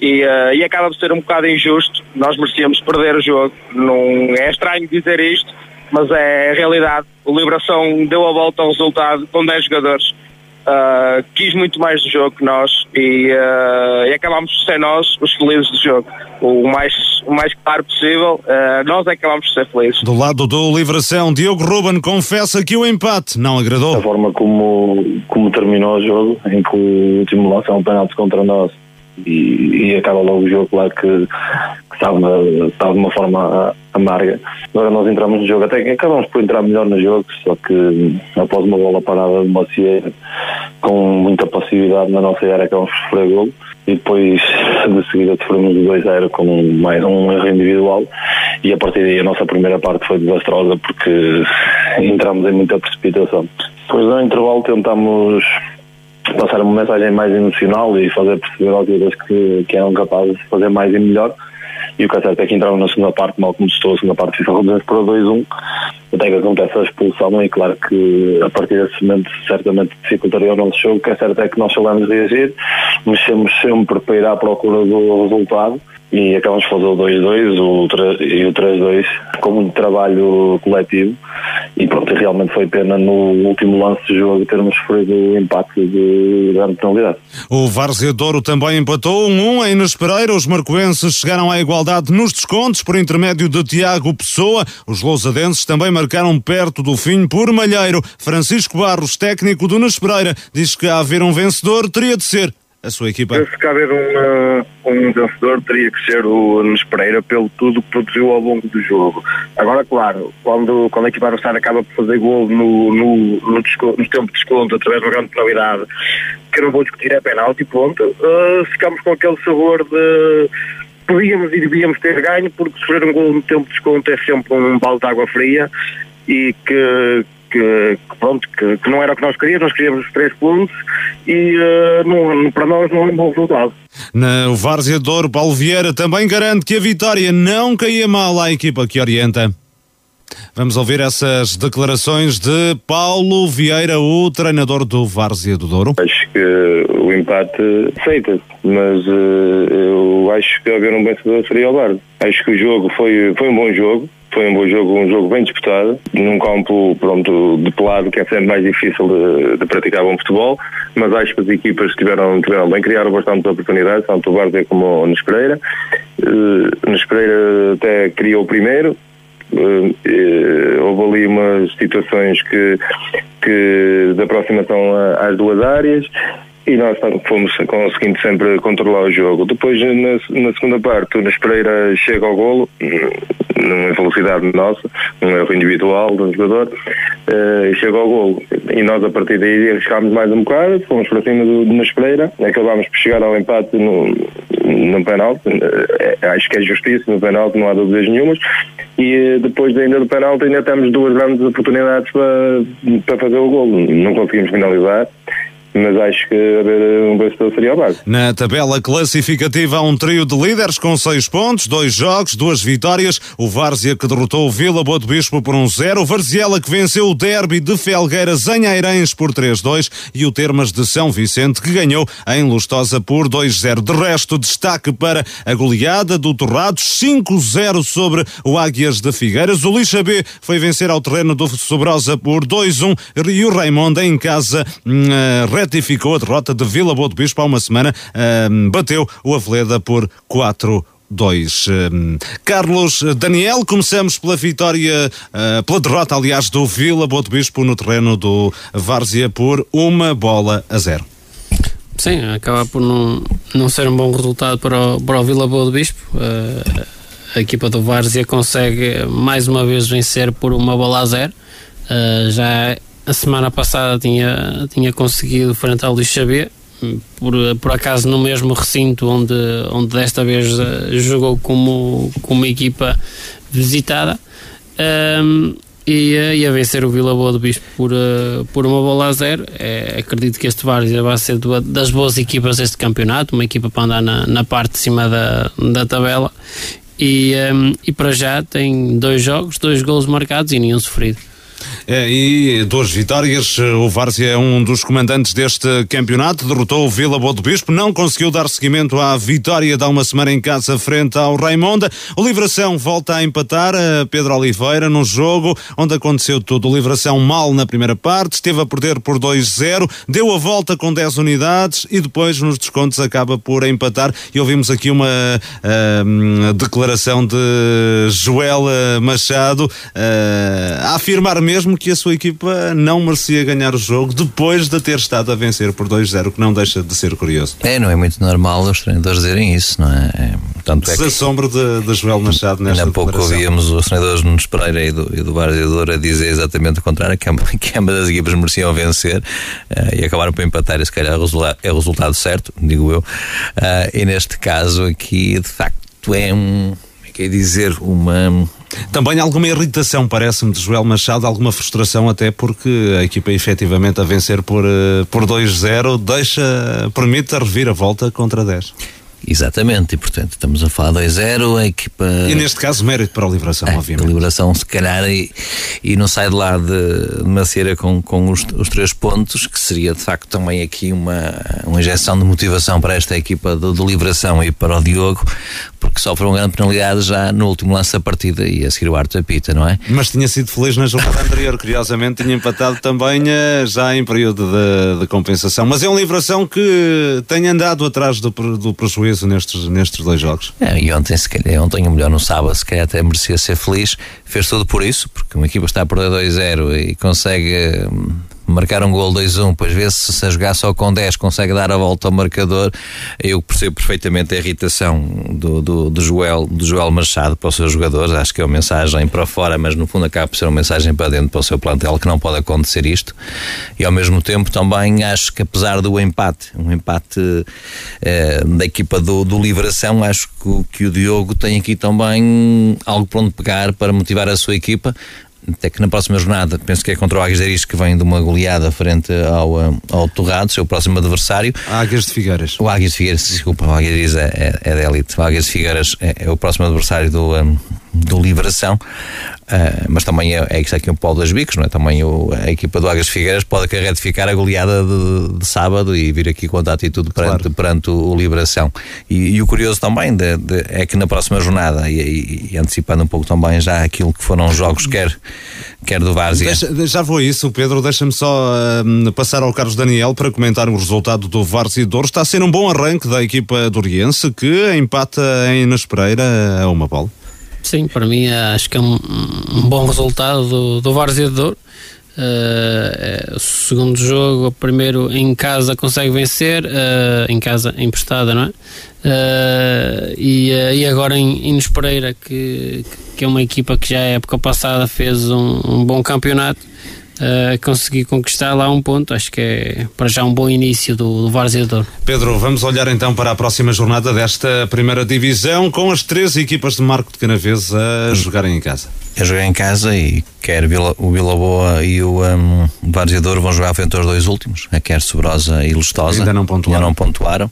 e, uh, e acaba por ser um bocado injusto. Nós merecíamos perder o jogo. Não é estranho dizer isto, mas é a realidade. O Liberação deu a volta ao resultado com 10 jogadores. Uh, quis muito mais do jogo que nós e, uh, e acabámos por ser nós os felizes do jogo. O mais, o mais claro possível, uh, nós é que acabámos por ser felizes. Do lado do Livração, Diogo Ruben confessa que o empate não agradou. A forma como, como terminou o jogo, em que o último lance é um penalti contra nós e, e acaba logo o jogo lá que, que de uma forma amarga. Agora nós entramos no jogo, até que acabamos por entrar melhor no jogo, só que após uma bola parada de Macieira, com muita passividade na nossa área, acabamos por sofrer golo e depois de seguida sofremos 2-0 com mais um erro individual e a partir daí a nossa primeira parte foi desastrosa porque entramos em muita precipitação. Depois no intervalo tentámos passar uma mensagem mais emocional e fazer perceber aos jogadores que, que eram capazes de fazer mais e melhor. E o que é certo é que entraram na segunda parte, mal como estou, a segunda parte FIFA reduzente para 2-1, até que acontece a expulsão e claro que a partir desse momento certamente dificultaria o nosso jogo, o que é certo é que nós soubemos reagir, mexemos sempre para ir à procura do resultado e acabamos de fazer o 2-2 e o 3-2 com muito trabalho coletivo e pronto, realmente foi pena no último lance de jogo termos sofrido o impacto de grande penalidade. O Várzea Douro também empatou 1-1 em Nes Pereira, os marcoenses chegaram à igualdade nos descontos por intermédio de Tiago Pessoa, os lousadenses também marcaram perto do fim por Malheiro. Francisco Barros, técnico do Nes Pereira, diz que a haver um vencedor teria de ser a sua equipa? Se caber um, um vencedor, teria que ser o Nunes Pereira pelo tudo que produziu ao longo do jogo. Agora, claro, quando, quando a equipa adversária acaba por fazer gol no, no, no, no tempo de desconto, através de uma grande penalidade, que não vou discutir é penalti, ponto, uh, ficamos com aquele sabor de podíamos e devíamos ter ganho, porque sofrer um gol no tempo de desconto é sempre um balde de água fria e que, que, que pronto, que, que, não era o que nós queríamos, nós queríamos os três pontos e uh, não, para nós não é um bom resultado. Na Várzea de Paulo Vieira também garante que a vitória não caía mal à equipa que orienta. Vamos ouvir essas declarações de Paulo Vieira, o treinador do Várzea do Douro. Acho que o empate aceita, mas uh, eu acho que haver um vencedor seria o Bardo. Acho que o jogo foi, foi um bom jogo, foi um bom jogo, um jogo bem disputado, num campo pronto, de pelado, que é sempre mais difícil de, de praticar bom futebol, mas acho que as equipas tiveram, tiveram bem, criaram bastante oportunidades, tanto o Várzea como o Nespereira. Uh, Nespereira até criou o primeiro, uh, houve ali umas situações que, que de aproximação às duas áreas e nós fomos conseguindo sempre controlar o jogo. Depois, na, na segunda parte, o Nespereira chega ao golo, numa velocidade nossa, um erro individual do jogador, uh, chega ao golo. E nós, a partir daí, arriscámos mais um bocado, fomos para cima do, do Nespereira, acabámos por chegar ao empate no, no penalti, uh, acho que é justiça, no penalti não há dúvidas nenhumas, e uh, depois ainda do penalti ainda temos duas grandes oportunidades para, para fazer o golo. Não conseguimos finalizar, mas acho que haver um vencedor seria a base. Na tabela classificativa há um trio de líderes com seis pontos, dois jogos, duas vitórias. O Várzea que derrotou o Vila Boa do Bispo por um zero, o Varziela que venceu o derby de Felgueiras em Airães por 3-2 e o Termas de São Vicente que ganhou em Lustosa por 2-0. De resto, destaque para a goleada do Torrados 5-0 sobre o Águias de Figueiras. O Lixa B foi vencer ao terreno do Sobrosa por 2-1 e o Raimonda em casa uh, retificou a derrota de Vila Boa do Bispo há uma semana, uh, bateu o Aveleda por 4 2. Carlos Daniel, começamos pela vitória, uh, pela derrota, aliás, do Vila Boa do Bispo no terreno do Várzea por uma bola a zero. Sim, acaba por não, não ser um bom resultado para o, para o Vila Boa do Bispo. Uh, a equipa do Várzea consegue mais uma vez vencer por uma bola a zero. Uh, já a semana passada tinha, tinha conseguido frente ao Xavier, por, por acaso no mesmo recinto onde, onde desta vez uh, jogou como, como equipa visitada. Um, e, uh, e a vencer o Vila Boa do Bispo por, uh, por uma bola a zero. É, acredito que este Várzea vai ser das boas equipas deste campeonato, uma equipa para andar na, na parte de cima da, da tabela. E, um, e para já tem dois jogos, dois golos marcados e nenhum sofrido. É, e duas vitórias. O Várzea é um dos comandantes deste campeonato. Derrotou o Vila Boa do Bispo. Não conseguiu dar seguimento à vitória de há uma semana em casa frente ao Raimonda. O Livração volta a empatar. A Pedro Oliveira num jogo onde aconteceu tudo. O Livração mal na primeira parte. Esteve a perder por 2-0. Deu a volta com 10 unidades e depois nos descontos acaba por empatar. E ouvimos aqui uma uh, declaração de Joel Machado uh, a afirmar mesmo que a sua equipa não merecia ganhar o jogo depois de ter estado a vencer por 2-0, que não deixa de ser curioso. É, não é muito normal os treinadores dizerem isso, não é? é tanto é que... Desassombro de, de Joel Machado nesta Ainda há pouco ouvíamos os treinadores Nunes Pereira e do, e do Barziador a dizer exatamente o contrário, que, que ambas as equipas mereciam vencer uh, e acabaram por empatar e se calhar é o resultado certo, digo eu. Uh, e neste caso aqui, de facto, é um, é quer dizer, uma também alguma irritação, parece-me, de Joel Machado, alguma frustração, até porque a equipa efetivamente a vencer por, eh, por 2-0 deixa, permite a reviravolta contra 10. Exatamente, e portanto estamos a falar 2-0, a equipa. E neste caso, mérito para a Liberação, é, obviamente. A Liberação, se calhar, e, e não sai de lá de, de Macieira com, com os, os, três pontos, que seria de facto também aqui uma, uma injeção de motivação para esta equipa do, do Liberação e para o Diogo, porque sofre uma grande penalidade já no último lance da partida e a seguir o Arthur Pita, não é? Mas tinha sido feliz na jornada anterior, curiosamente, tinha empatado também eh, já em período de, de compensação. Mas é um Liberação que tem andado atrás do, do prejuízo nestes, nestes dois jogos. É, e ontem, se calhar, ontem, ou melhor, no sábado, se calhar até merecia ser feliz. Fez tudo por isso, porque uma equipa está a perder 2-0 e consegue hum, marcar um gol 2-1, depois vê se se a jogar só com 10 consegue dar a volta ao marcador. Eu percebo perfeitamente a irritação do, do, do, Joel, do Joel Machado para os seus jogadores. Acho que é uma mensagem para fora, mas no fundo acaba por ser uma mensagem para dentro para o seu plantel que não pode acontecer isto. E ao mesmo tempo também acho que apesar do empate, um empate eh, da equipa do, do Liberação, acho que, que o Diogo tem aqui também algo para onde pegar para motivar a sua equipa até que na próxima jornada, penso que é contra o Águias de Aris, que vem de uma goleada frente ao, eh, ao Torrado, seu próximo adversário. Águias de Figueiras. O Águias de Figueiras, desculpa, o Águias de Aris é, é, é da elite. O Águias de Figueiras é, é o próximo adversário do, um, eh, do Liberação. Uh, mas também é, é isto aqui um pau dos bicos, não é? Também o, a equipa do Águias Figueiras pode retificar a goleada de, de, sábado e vir aqui com a atitude perante, claro. perante o, o Liberação. E, e, o curioso também de, de, é que na próxima jornada, e, e, antecipando um pouco também já aquilo que foram os jogos, quer, quer do Várzea. Deixa, já vou isso, Pedro. Deixa-me só uh, passar ao Carlos Daniel para comentar o resultado do Várzea Douro. Está a ser um bom arranque da equipa doriense que empata em Nas Pereira a uma bola. Sim, para mim acho que é um, um bom resultado do, do Várzea de Douro. Uh, é, segundo jogo, primeiro em casa consegue vencer, uh, em casa emprestada, não é? Uh, e, e agora em Inos Pereira, que, que é uma equipa que já a época passada fez um, um bom campeonato, uh, conseguir conquistar lá um ponto. Acho que é para já um bom início do, do Várzea Pedro, vamos olhar então para a próxima jornada desta primeira divisão com as três equipas de Marco de Canaves a jogarem em casa. A jogar em casa e quer Vila, o Vila Boa e o um, Várzea vão jogar frente aos dois últimos, a quer Sobrosa e Lustosa. Ainda não pontuaram. Ainda não pontuaram.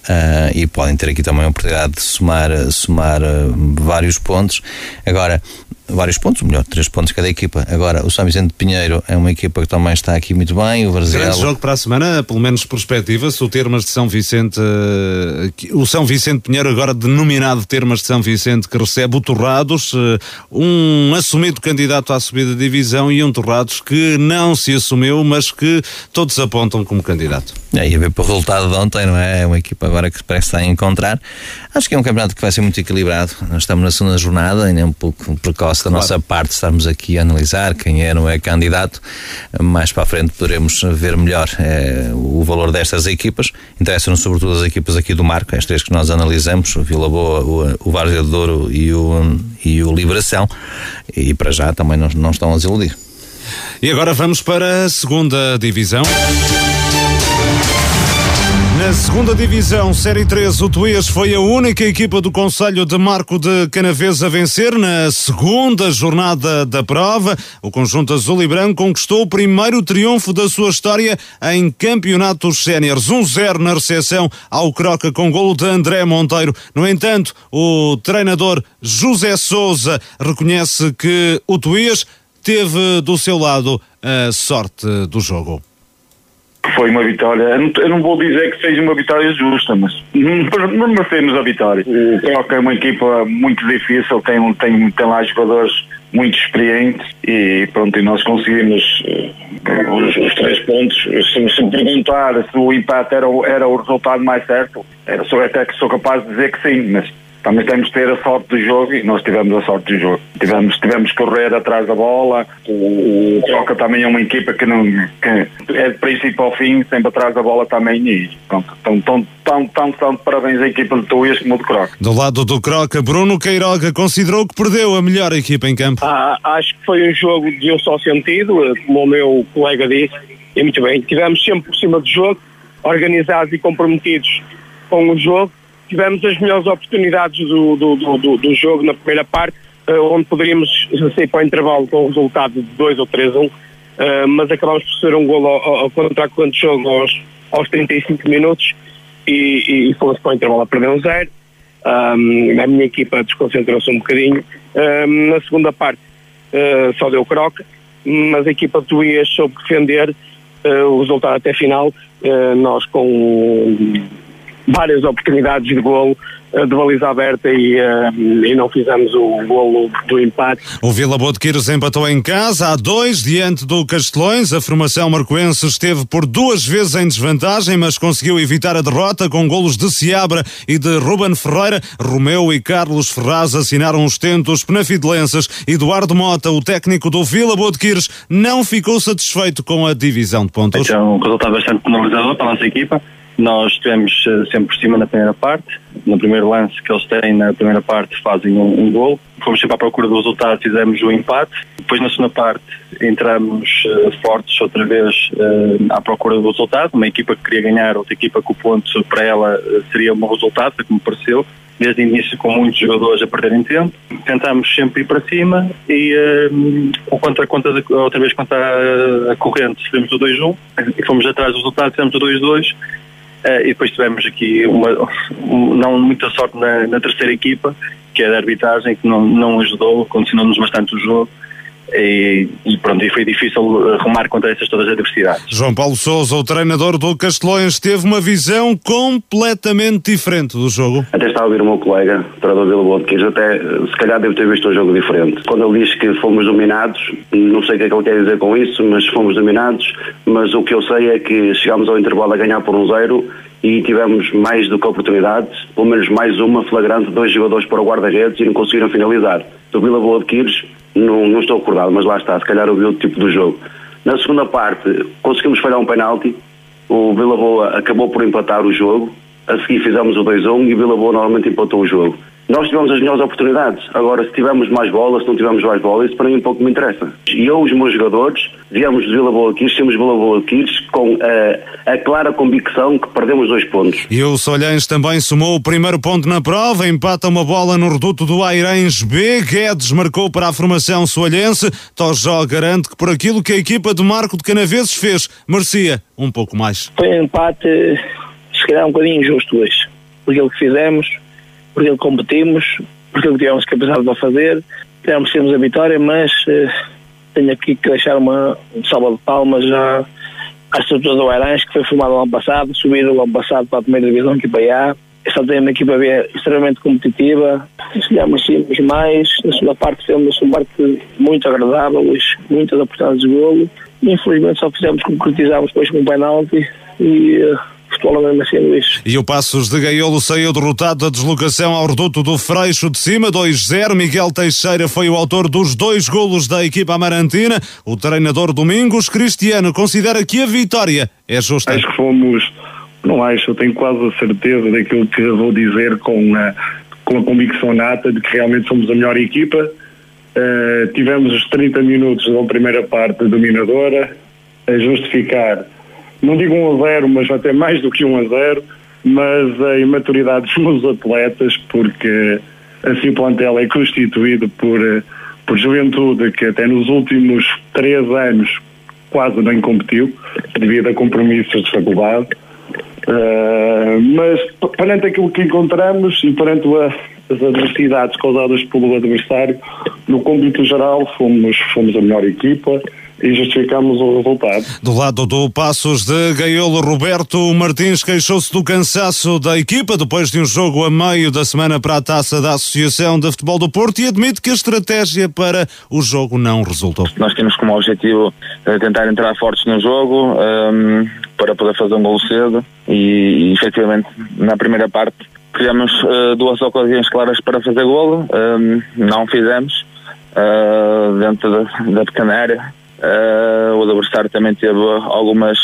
Uh, e podem ter aqui também a oportunidade de somar, somar uh, vários pontos. Agora, vários pontos, melhor, três pontos cada equipa. Agora, o São Vicente Pinheiro é uma equipa que também está aqui muito bem. O Brasil. Grande jogo para a semana, pelo menos perspectiva-se. O Termas de São Vicente, uh, o São Vicente Pinheiro, agora denominado Termas de São Vicente, que recebe o Torrados, uh, um assumido candidato à subida de divisão e um Torrados que não se assumiu, mas que todos apontam como candidato. É, e a ver para o resultado de ontem, não é? É uma equipa agora que parece estar a encontrar. Acho que é um campeonato que vai ser muito equilibrado. Nós estamos na segunda jornada, ainda é um pouco precoce da claro. nossa parte estarmos aqui a analisar quem é ou não é candidato. Mais para a frente poderemos ver melhor é, o valor destas equipas. Interessam-nos sobretudo as equipas aqui do Marco, as três que nós analisamos, o Vila Boa, o, o Várzea de Douro e o, e o Liberação. E para já também não, não estão a desiludir. E agora vamos para a segunda divisão. Na segunda divisão, Série 3, o Tuías foi a única equipa do Conselho de Marco de Canaves a vencer na segunda jornada da prova. O conjunto azul e branco conquistou o primeiro triunfo da sua história em campeonatos séniores. 1-0 na recepção ao Croca com golo de André Monteiro. No entanto, o treinador José Souza reconhece que o Tuías teve do seu lado a sorte do jogo foi uma vitória. Eu não, vou dizer que seja uma vitória justa, mas não merecemos a vitória. O Croca é uma equipa muito difícil, tem, tem, tem lá jogadores muito experientes e pronto, e nós conseguimos uh, os, os, três pontos. Se, se me perguntar se o empate era, era o resultado mais certo, sou até que sou capaz de dizer que sim, mas também temos de ter a sorte do jogo e nós tivemos a sorte do jogo. Tivemos, tivemos que correr atrás da bola. O, o Troca também é uma equipa que, não, que é de princípio ao fim, sempre atrás da bola também. E pronto, tão, tão, tão, tão, tão parabéns à equipa de Tuías como do Croca. Do lado do Croca, Bruno Queiroga considerou que perdeu a melhor equipa em campo. Ah, acho que foi um jogo de um só sentido, como o meu colega disse, e muito bem. Tivemos sempre por cima do jogo, organizados e comprometidos com o jogo tivemos as melhores oportunidades do, do, do, do jogo na primeira parte, uh, onde poderíamos sair para o intervalo com o resultado de 2 ou 3-1, uh, eh, mas acabámos por ser um gol ao, ao contra-quanto jogo aos, aos 35 minutos e, e fomos para o intervalo a perder um zero. Um, a minha equipa desconcentrou-se um bocadinho. Um, na segunda parte uh, só deu croca, mas a equipa do IAS soube defender uh, o resultado até final. Uh, nós com várias oportunidades de golo eh, de baliza aberta e, uh, e não fizemos o golo do empate. O Vila Boa de Quires empatou em casa a dois diante do Castelões. A formação marcoense esteve por duas vezes em desvantagem, mas conseguiu evitar a derrota com golos de Seabra e de Ruben Ferreira. Romeu e Carlos Ferraz assinaram os tentos penafidelenses. Eduardo Mota, o técnico do Vila Boa de Quires, não ficou satisfeito com a divisão de pontos. Então, um resultado bastante penalizador para a nossa equipa nós estivemos eh, sempre por cima na primeira parte. No primeiro lance que eles têm na primeira parte fazem um, um gol. Fomos sempre à procura do resultado, fizemos o empate. Depois na segunda parte entramos uh, fortes outra vez uh, à procura do resultado. Uma equipa que queria ganhar, outra equipa que o ponto para ela seria um bom resultado, foi como pareceu. Desde o início com muitos jogadores a perderem tempo. Tentámos sempre ir para cima e uh, contra, contra, outra vez contra a, a corrente fizemos o 2-1 e fomos atrás do resultado, fizemos o 2-2 Uh, e depois tivemos aqui uma, um, não muita sorte na, na, terceira equipa, que é a arbitragem, que não, não ajudou, condicionou-nos bastante o jogo. E, e, pronto, e foi difícil arrumar contra essas todas as adversidades. João Paulo Souza, o treinador do Castelões, teve uma visão completamente diferente do jogo. Até estava a ouvir o meu colega, o treinador Vila Boa de até se calhar deve ter visto um jogo diferente. Quando ele diz que fomos dominados, não sei o que é que ele quer dizer com isso, mas fomos dominados, mas o que eu sei é que chegámos ao intervalo a ganhar por um zero e tivemos mais do que oportunidades, pelo menos mais uma flagrante, dois jogadores para o guarda-redes e não conseguiram finalizar. Do Vila Boa de Quires, não, não estou acordado, mas lá está, se calhar ouviu o tipo do jogo. Na segunda parte, conseguimos falhar um penalti, o Vila Boa acabou por empatar o jogo, a seguir fizemos o 2-1 e o Vila Boa normalmente empatou o jogo. Nós tivemos as melhores oportunidades. Agora, se tivermos mais bola, se não tivermos mais bola, isso para mim um pouco me interessa. E eu, os meus jogadores, viemos de Vila Boa Quires, temos Vila Boa Quires com a, a clara convicção que perdemos dois pontos. E o Solhães também somou o primeiro ponto na prova, empata uma bola no reduto do Airães B, Guedes marcou para a formação soalhense, Tojó garante que por aquilo que a equipa de Marco de Canaveses fez, merecia um pouco mais. Foi um empate, se calhar um bocadinho injusto hoje, por aquilo que fizemos, por aquilo que competimos, por aquilo que tivemos capacidade para fazer, tivemos a vitória, mas eh, tenho aqui que deixar uma salva de palmas já à estrutura do Airães, que foi formada no ano passado, subiram no ano passado para a primeira divisão, que para A, esta tem uma equipa extremamente competitiva, se merecíamos mais, na segunda parte fizemos uma parte muito agradável, muitas oportunidades de golo, infelizmente só fizemos concretizarmos depois com um penalti e uh, futebol mesmo assim Luís. E o Passos de Gaiolo saiu derrotado da deslocação ao reduto do Freixo de cima, 2-0. Miguel Teixeira foi o autor dos dois golos da equipa amarantina. O treinador Domingos Cristiano considera que a vitória é justa. Acho que fomos, não acho, eu tenho quase a certeza daquilo que vou dizer com a, com a convicção nata de que realmente somos a melhor equipa. Uh, tivemos os 30 minutos da primeira parte dominadora, a justificar não digo 1 a 0, mas até mais do que 1 a 0, mas a imaturidade dos atletas, porque assim o plantel é constituído por, por juventude que até nos últimos três anos quase nem competiu, devido a compromissos de faculdade. Uh, mas perante aquilo que encontramos e perante a, as adversidades causadas pelo adversário, no cômbito geral fomos, fomos a melhor equipa, e justificamos o resultado. Do lado do Passos de Gaiolo, Roberto Martins queixou-se do cansaço da equipa depois de um jogo a meio da semana para a taça da Associação de Futebol do Porto e admite que a estratégia para o jogo não resultou. Nós temos como objetivo eh, tentar entrar fortes no jogo um, ehm, para poder fazer um gol cedo e, e efetivamente na primeira parte criamos uh, duas ocasiões claras para fazer golo, um, ehm, não fizemos uh, dentro da, da pequena área Uh, o adversário também teve algumas,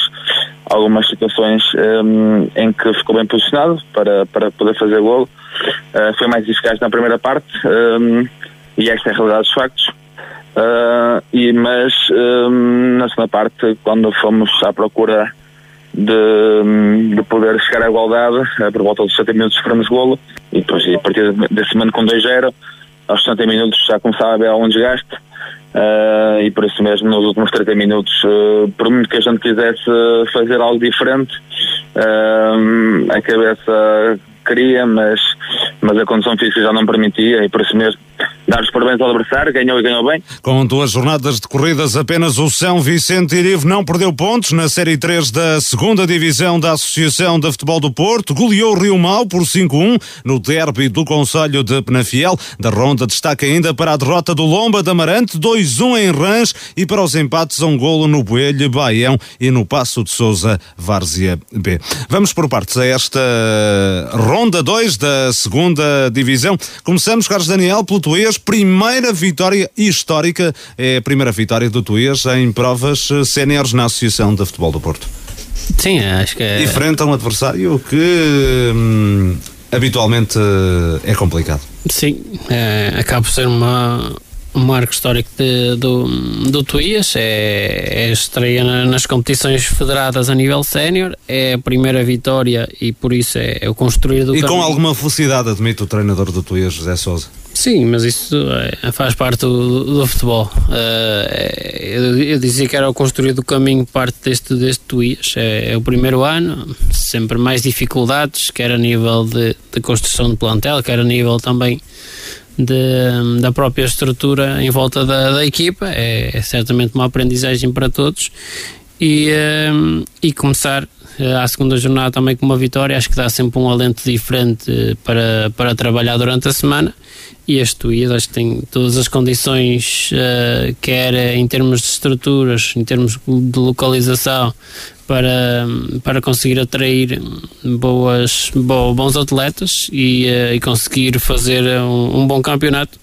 algumas situações um, em que ficou bem posicionado para, para poder fazer golo. Uh, foi mais eficaz na primeira parte um, e esta é a realidade dos factos. Uh, e, mas um, na segunda parte, quando fomos à procura de, de poder chegar à igualdade, por volta dos 70 minutos sofremos golo e depois a partir desse momento com 2-0, aos 60 minutos já começava a haver algum desgaste Uh, e por isso mesmo nos últimos 30 minutos, uh, por muito que a gente quisesse fazer algo diferente, uh, a cabeça queria, mas, mas a condição física já não permitia e por isso mesmo dar os parabéns ao adversário, ganhou e ganhou bem. Com duas jornadas de corridas, apenas o São Vicente Irivo não perdeu pontos na Série 3 da segunda Divisão da Associação de Futebol do Porto, goleou o Rio Mau por 5-1 no derby do Conselho de Penafiel. Da ronda destaca ainda para a derrota do Lomba de Amarante, 2-1 em Rãs e para os empates um golo no Boelho, Baião e no Passo de Souza, Várzea B. Vamos por partes a esta ronda 2 da segunda Divisão. Começamos, Carlos Daniel, pelo Tuês, primeira vitória histórica, é a primeira vitória do Tuías em provas séniores na Associação de Futebol do Porto. Sim, acho que é. Diferente a um adversário que hum, habitualmente é complicado. Sim, é, acaba por ser uma, um marco histórico de, do, do Tuías, é, é estreia na, nas competições federadas a nível sénior, é a primeira vitória e por isso é, é o construir do E caminho. com alguma felicidade, admite o treinador do Tuías, José Sousa. Sim, mas isso é, faz parte do, do futebol. Uh, eu, eu, dizia que era o construir do caminho parte deste, deste Tuías. É, é, o primeiro ano, sempre mais dificuldades, quer a nível de, de construção de plantel, quer a nível também de, da própria estrutura em volta da, da equipa. É, é, certamente uma aprendizagem para todos. E, e começar à segunda jornada também com uma vitória, acho que dá sempre um alento diferente para, para trabalhar durante a semana. E este Tuías acho que tem todas as condições, uh, quer em termos de estruturas, em termos de localização, para, para conseguir atrair boas, bo, bons atletas e, e conseguir fazer um, um, bom campeonato.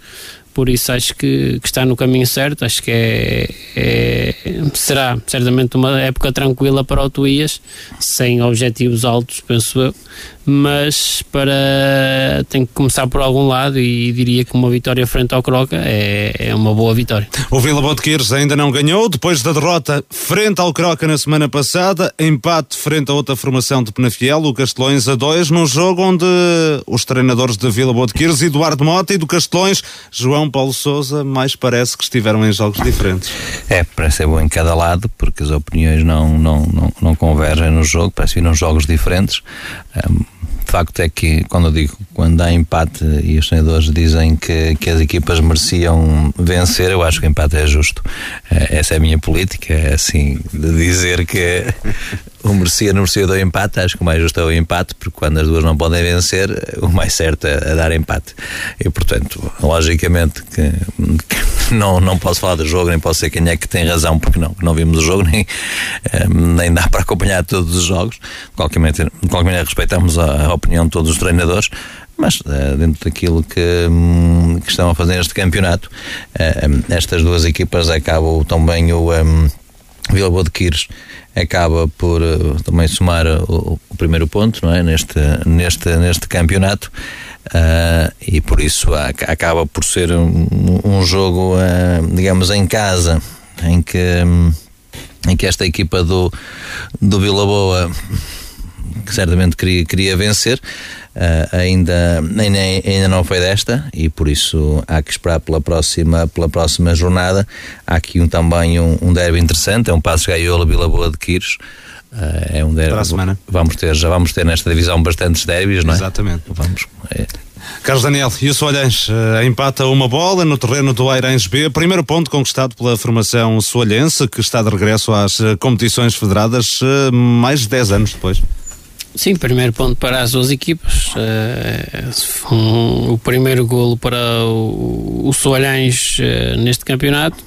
Por isso acho que, que, está no caminho certo. Acho que é, é, será certamente uma época tranquila para o Tuías, sem objetivos altos, penso eu. Mas para tem que começar por algum lado e diria que uma vitória frente ao Croca é, é uma boa vitória. O Vila Botequires ainda não ganhou, depois da derrota frente ao Croca na semana passada, empate frente a outra formação de Penafiel, o Castelões a 2, num jogo onde os treinadores de Vila Botequires, Eduardo Mota e do Castelões, João Paulo Souza, mais parece que estiveram em jogos diferentes. É, parece ser bom em cada lado, porque as opiniões não, não, não, não convergem no jogo, parece que viram jogos diferentes. Um, facto é que quando eu digo quando há empate e os treinadores dizem que, que as equipas mereciam vencer, eu acho que o empate é justo. Eh, essa é a minha política, é assim, de dizer que o merecia, não merecia do empate, acho que o mais justo é o empate, porque quando as duas não podem vencer, o mais certo é, é dar empate. E portanto, logicamente que, que não, não posso falar do jogo, nem posso ser quem é que tem razão, porque não, não vimos o jogo, nem, eh, nem dá para acompanhar todos os jogos. De qualquer maneira, de qualquer maneira respeitamos a, a opinião de todos os treinadores, mas uh, dentro daquilo que, um, que, estão a fazer neste campeonato, uh, estas duas equipas acabam também o um, Vila Boa de Quires acaba por uh, também somar o, o, primeiro ponto não é? neste, neste, neste campeonato e por isso acaba por ser um, um jogo digamos em casa em que, em que esta equipa do, do Vila Boa certamente queria, queria vencer, uh, ainda, ainda, ainda não foi desta e por isso há que esperar pela próxima, pela próxima jornada. Há aqui um, também um, um derby interessante, é um Passo Gaiola Vila Boa de Quires. Uh, é um derby. Para a semana. Vamos ter, já vamos ter nesta divisão bastantes derbys, não é? Exatamente. Vamos. É. Carlos Daniel, e o Soalhães uh, empata uma bola no terreno do Airães B. Primeiro ponto conquistado pela formação soalhense, que está de regresso às competições federadas mais de 10 anos depois. Sim, primeiro ponto para as duas equipas. Uh, um, o primeiro golo para o, o Soalhães uh, neste campeonato.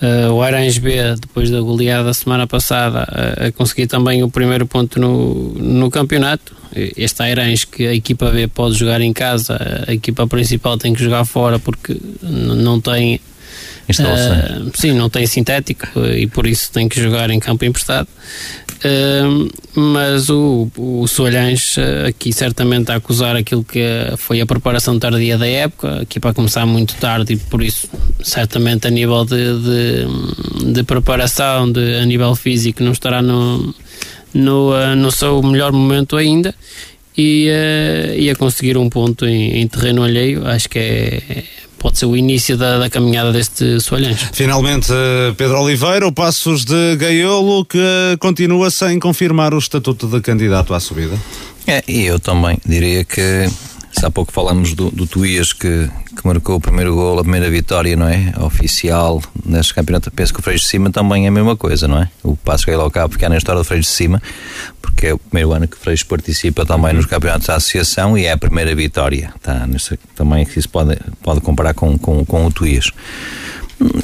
Uh, o Aranhos B, depois da goleada da semana passada, a conseguir também o primeiro ponto no, no campeonato. Este Aranhos que a equipa B pode jogar em casa, a equipa principal tem que jogar fora porque não tem Uh, sim, não tem sintético e por isso tem que jogar em campo emprestado. Uh, mas o, o Solhães uh, aqui certamente a acusar aquilo que foi a preparação tardia da época, aqui para começar muito tarde e por isso certamente a nível de, de, de preparação, de, a nível físico não estará no, no, no seu melhor momento ainda e, uh, e a conseguir um ponto em, em terreno alheio acho que é pode ser o início da, da caminhada deste Soalhães. Finalmente, eh, Pedro Oliveira, o Passos de Gaiolo, que continua sem confirmar o estatuto de candidato à subida. É, e eu também diria que há pouco falamos do, do Tuías que, que marcou o primeiro gol, a primeira vitória, não é? Oficial neste campeonato, penso que o Freixo de Cima também é a mesma coisa, não é? O passo que é cá, porque há na história do Freixo de Cima, porque é o primeiro ano que o Freixo participa também nos campeonatos da associação e é a primeira vitória. Tá, nesse, também que se pode, pode comparar com, com, com o Tuías.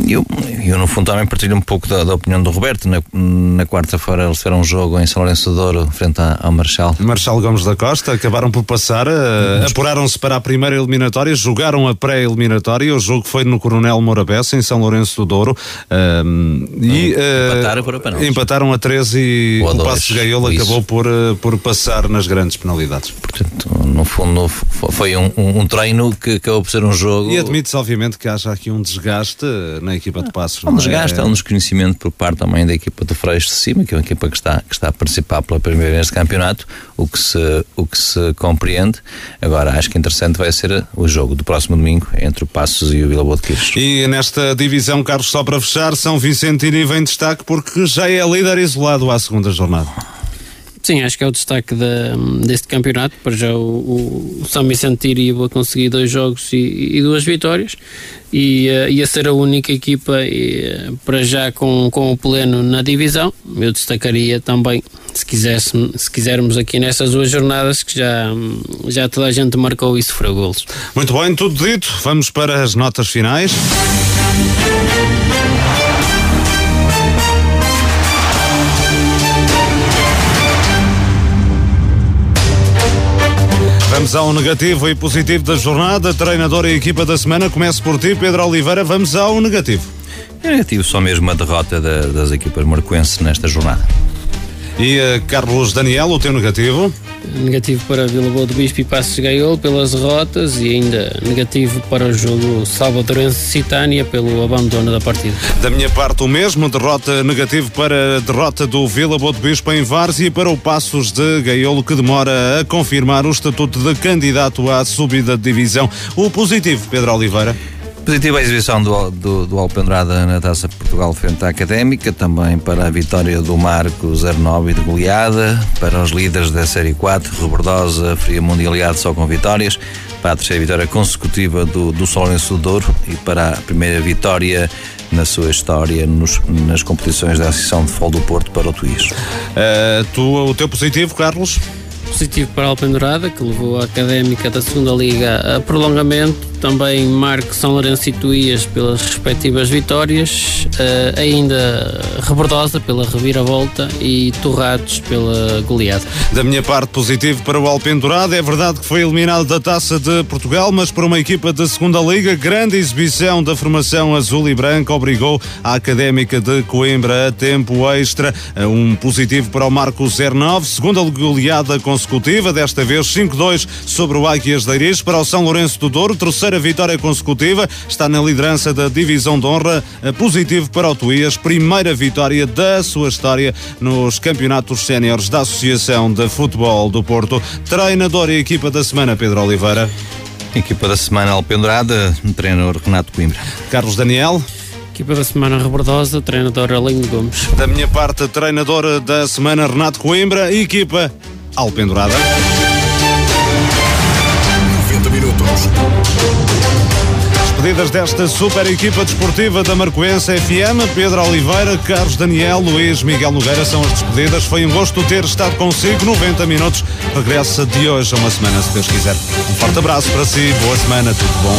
Eu, eu, no fundo, também partilho um pouco da, da opinião do Roberto. Na, na quarta-feira eles fizeram um jogo em São Lourenço de Douro, frente ao Marchal. Marchal Gomes da Costa, acabaram por passar, uh, apuraram-se para a primeira eliminatória, jogaram a pré-eliminatória. O jogo foi no Coronel Morabessa, em São Lourenço do Douro. Uh, e, uh, empataram Empataram a 13 e o Passo Gaiola acabou por, por passar nas grandes penalidades. Portanto, no fundo, foi um, um, um treino que acabou por ser um jogo. E admite-se, obviamente, que haja aqui um desgaste na equipa de Passos. Há um desgaste, é? há um desconhecimento por parte também da equipa do Freixo de Cima, que é uma equipa que está, que está a participar pela primeira vez neste campeonato, o que, se, o que se compreende. Agora, acho que interessante vai ser o jogo do próximo domingo entre o Passos e o Vila Boa de Quires. E nesta divisão, Carlos, só para fechar, São Vicentino vem destaque porque já é líder isolado à segunda jornada. Sim, acho que é o destaque deste campeonato. Para já o, o São Vicente iria conseguir dois jogos e, e duas vitórias e uh, ia ser a única equipa uh, para já com, com o pleno na divisão. Eu destacaria também, se, quisesse, se quisermos aqui nessas duas jornadas, que já, já toda a gente marcou e sofreu golos. Muito bem, tudo dito. Vamos para as notas finais. Vamos ao negativo e positivo da jornada. Treinador e equipa da semana. Começo por ti, Pedro Oliveira. Vamos ao negativo. É negativo só mesmo a derrota das equipas marcoenses nesta jornada. E uh, Carlos Daniel, o teu negativo? negativo para Vila Boa do Bispo e Passos Gaiolo pelas derrotas e ainda negativo para o jogo Salvadorense-Citânia pelo abandono da partida. Da minha parte o mesmo, derrota negativo para a derrota do Vila Boa do Bispo em Várzea e para o Passos de Gaiolo que demora a confirmar o estatuto de candidato à subida de divisão. O positivo, Pedro Oliveira. Positiva a exibição do, do, do Alpendrada na Taça Portugal frente à Académica, também para a vitória do Marco 09 de goleada, para os líderes da Série 4, Robordosa, Fria Mundialidade só com vitórias, para a terceira vitória consecutiva do, do Solenço do Douro e para a primeira vitória na sua história nos, nas competições da Associação de Futebol do Porto para o Tuís. Uh, tu, o teu positivo, Carlos? Positivo para a Alpendurada, que levou a Académica da Segunda Liga a prolongamento também Marco São Lourenço e Tuías pelas respectivas vitórias, uh, ainda Rebordosa pela reviravolta e Torrados pela goleada. Da minha parte, positivo para o Alpendurado. É verdade que foi eliminado da Taça de Portugal, mas por uma equipa da Segunda Liga, grande exibição da formação azul e branca obrigou a Académica de Coimbra a tempo extra. Eh, um positivo para o Marco 09, segunda goleada consecutiva, desta vez 5-2 sobre o Águias de Iris. Para o São Lourenço do Douro, terceira terceira vitória consecutiva, está na liderança da divisão de honra, positivo para o Tuías, primeira vitória da sua história nos campeonatos séniores da Associação de Futebol do Porto. Treinador e equipa da semana, Pedro Oliveira. Equipa da semana Alpendurada, treinador Renato Coimbra. Carlos Daniel. Equipa da semana Rebordosa, treinador Alinho Gomes. Da minha parte, treinador da semana Renato Coimbra, equipa Alpendurada. 90 minutos. Despedidas desta super equipa desportiva da Marcoense FM, Pedro Oliveira, Carlos Daniel, Luís Miguel Nogueira são as despedidas. Foi um gosto ter estado consigo 90 minutos. Regressa de hoje a uma semana, se Deus quiser. Um forte abraço para si, boa semana, tudo bom.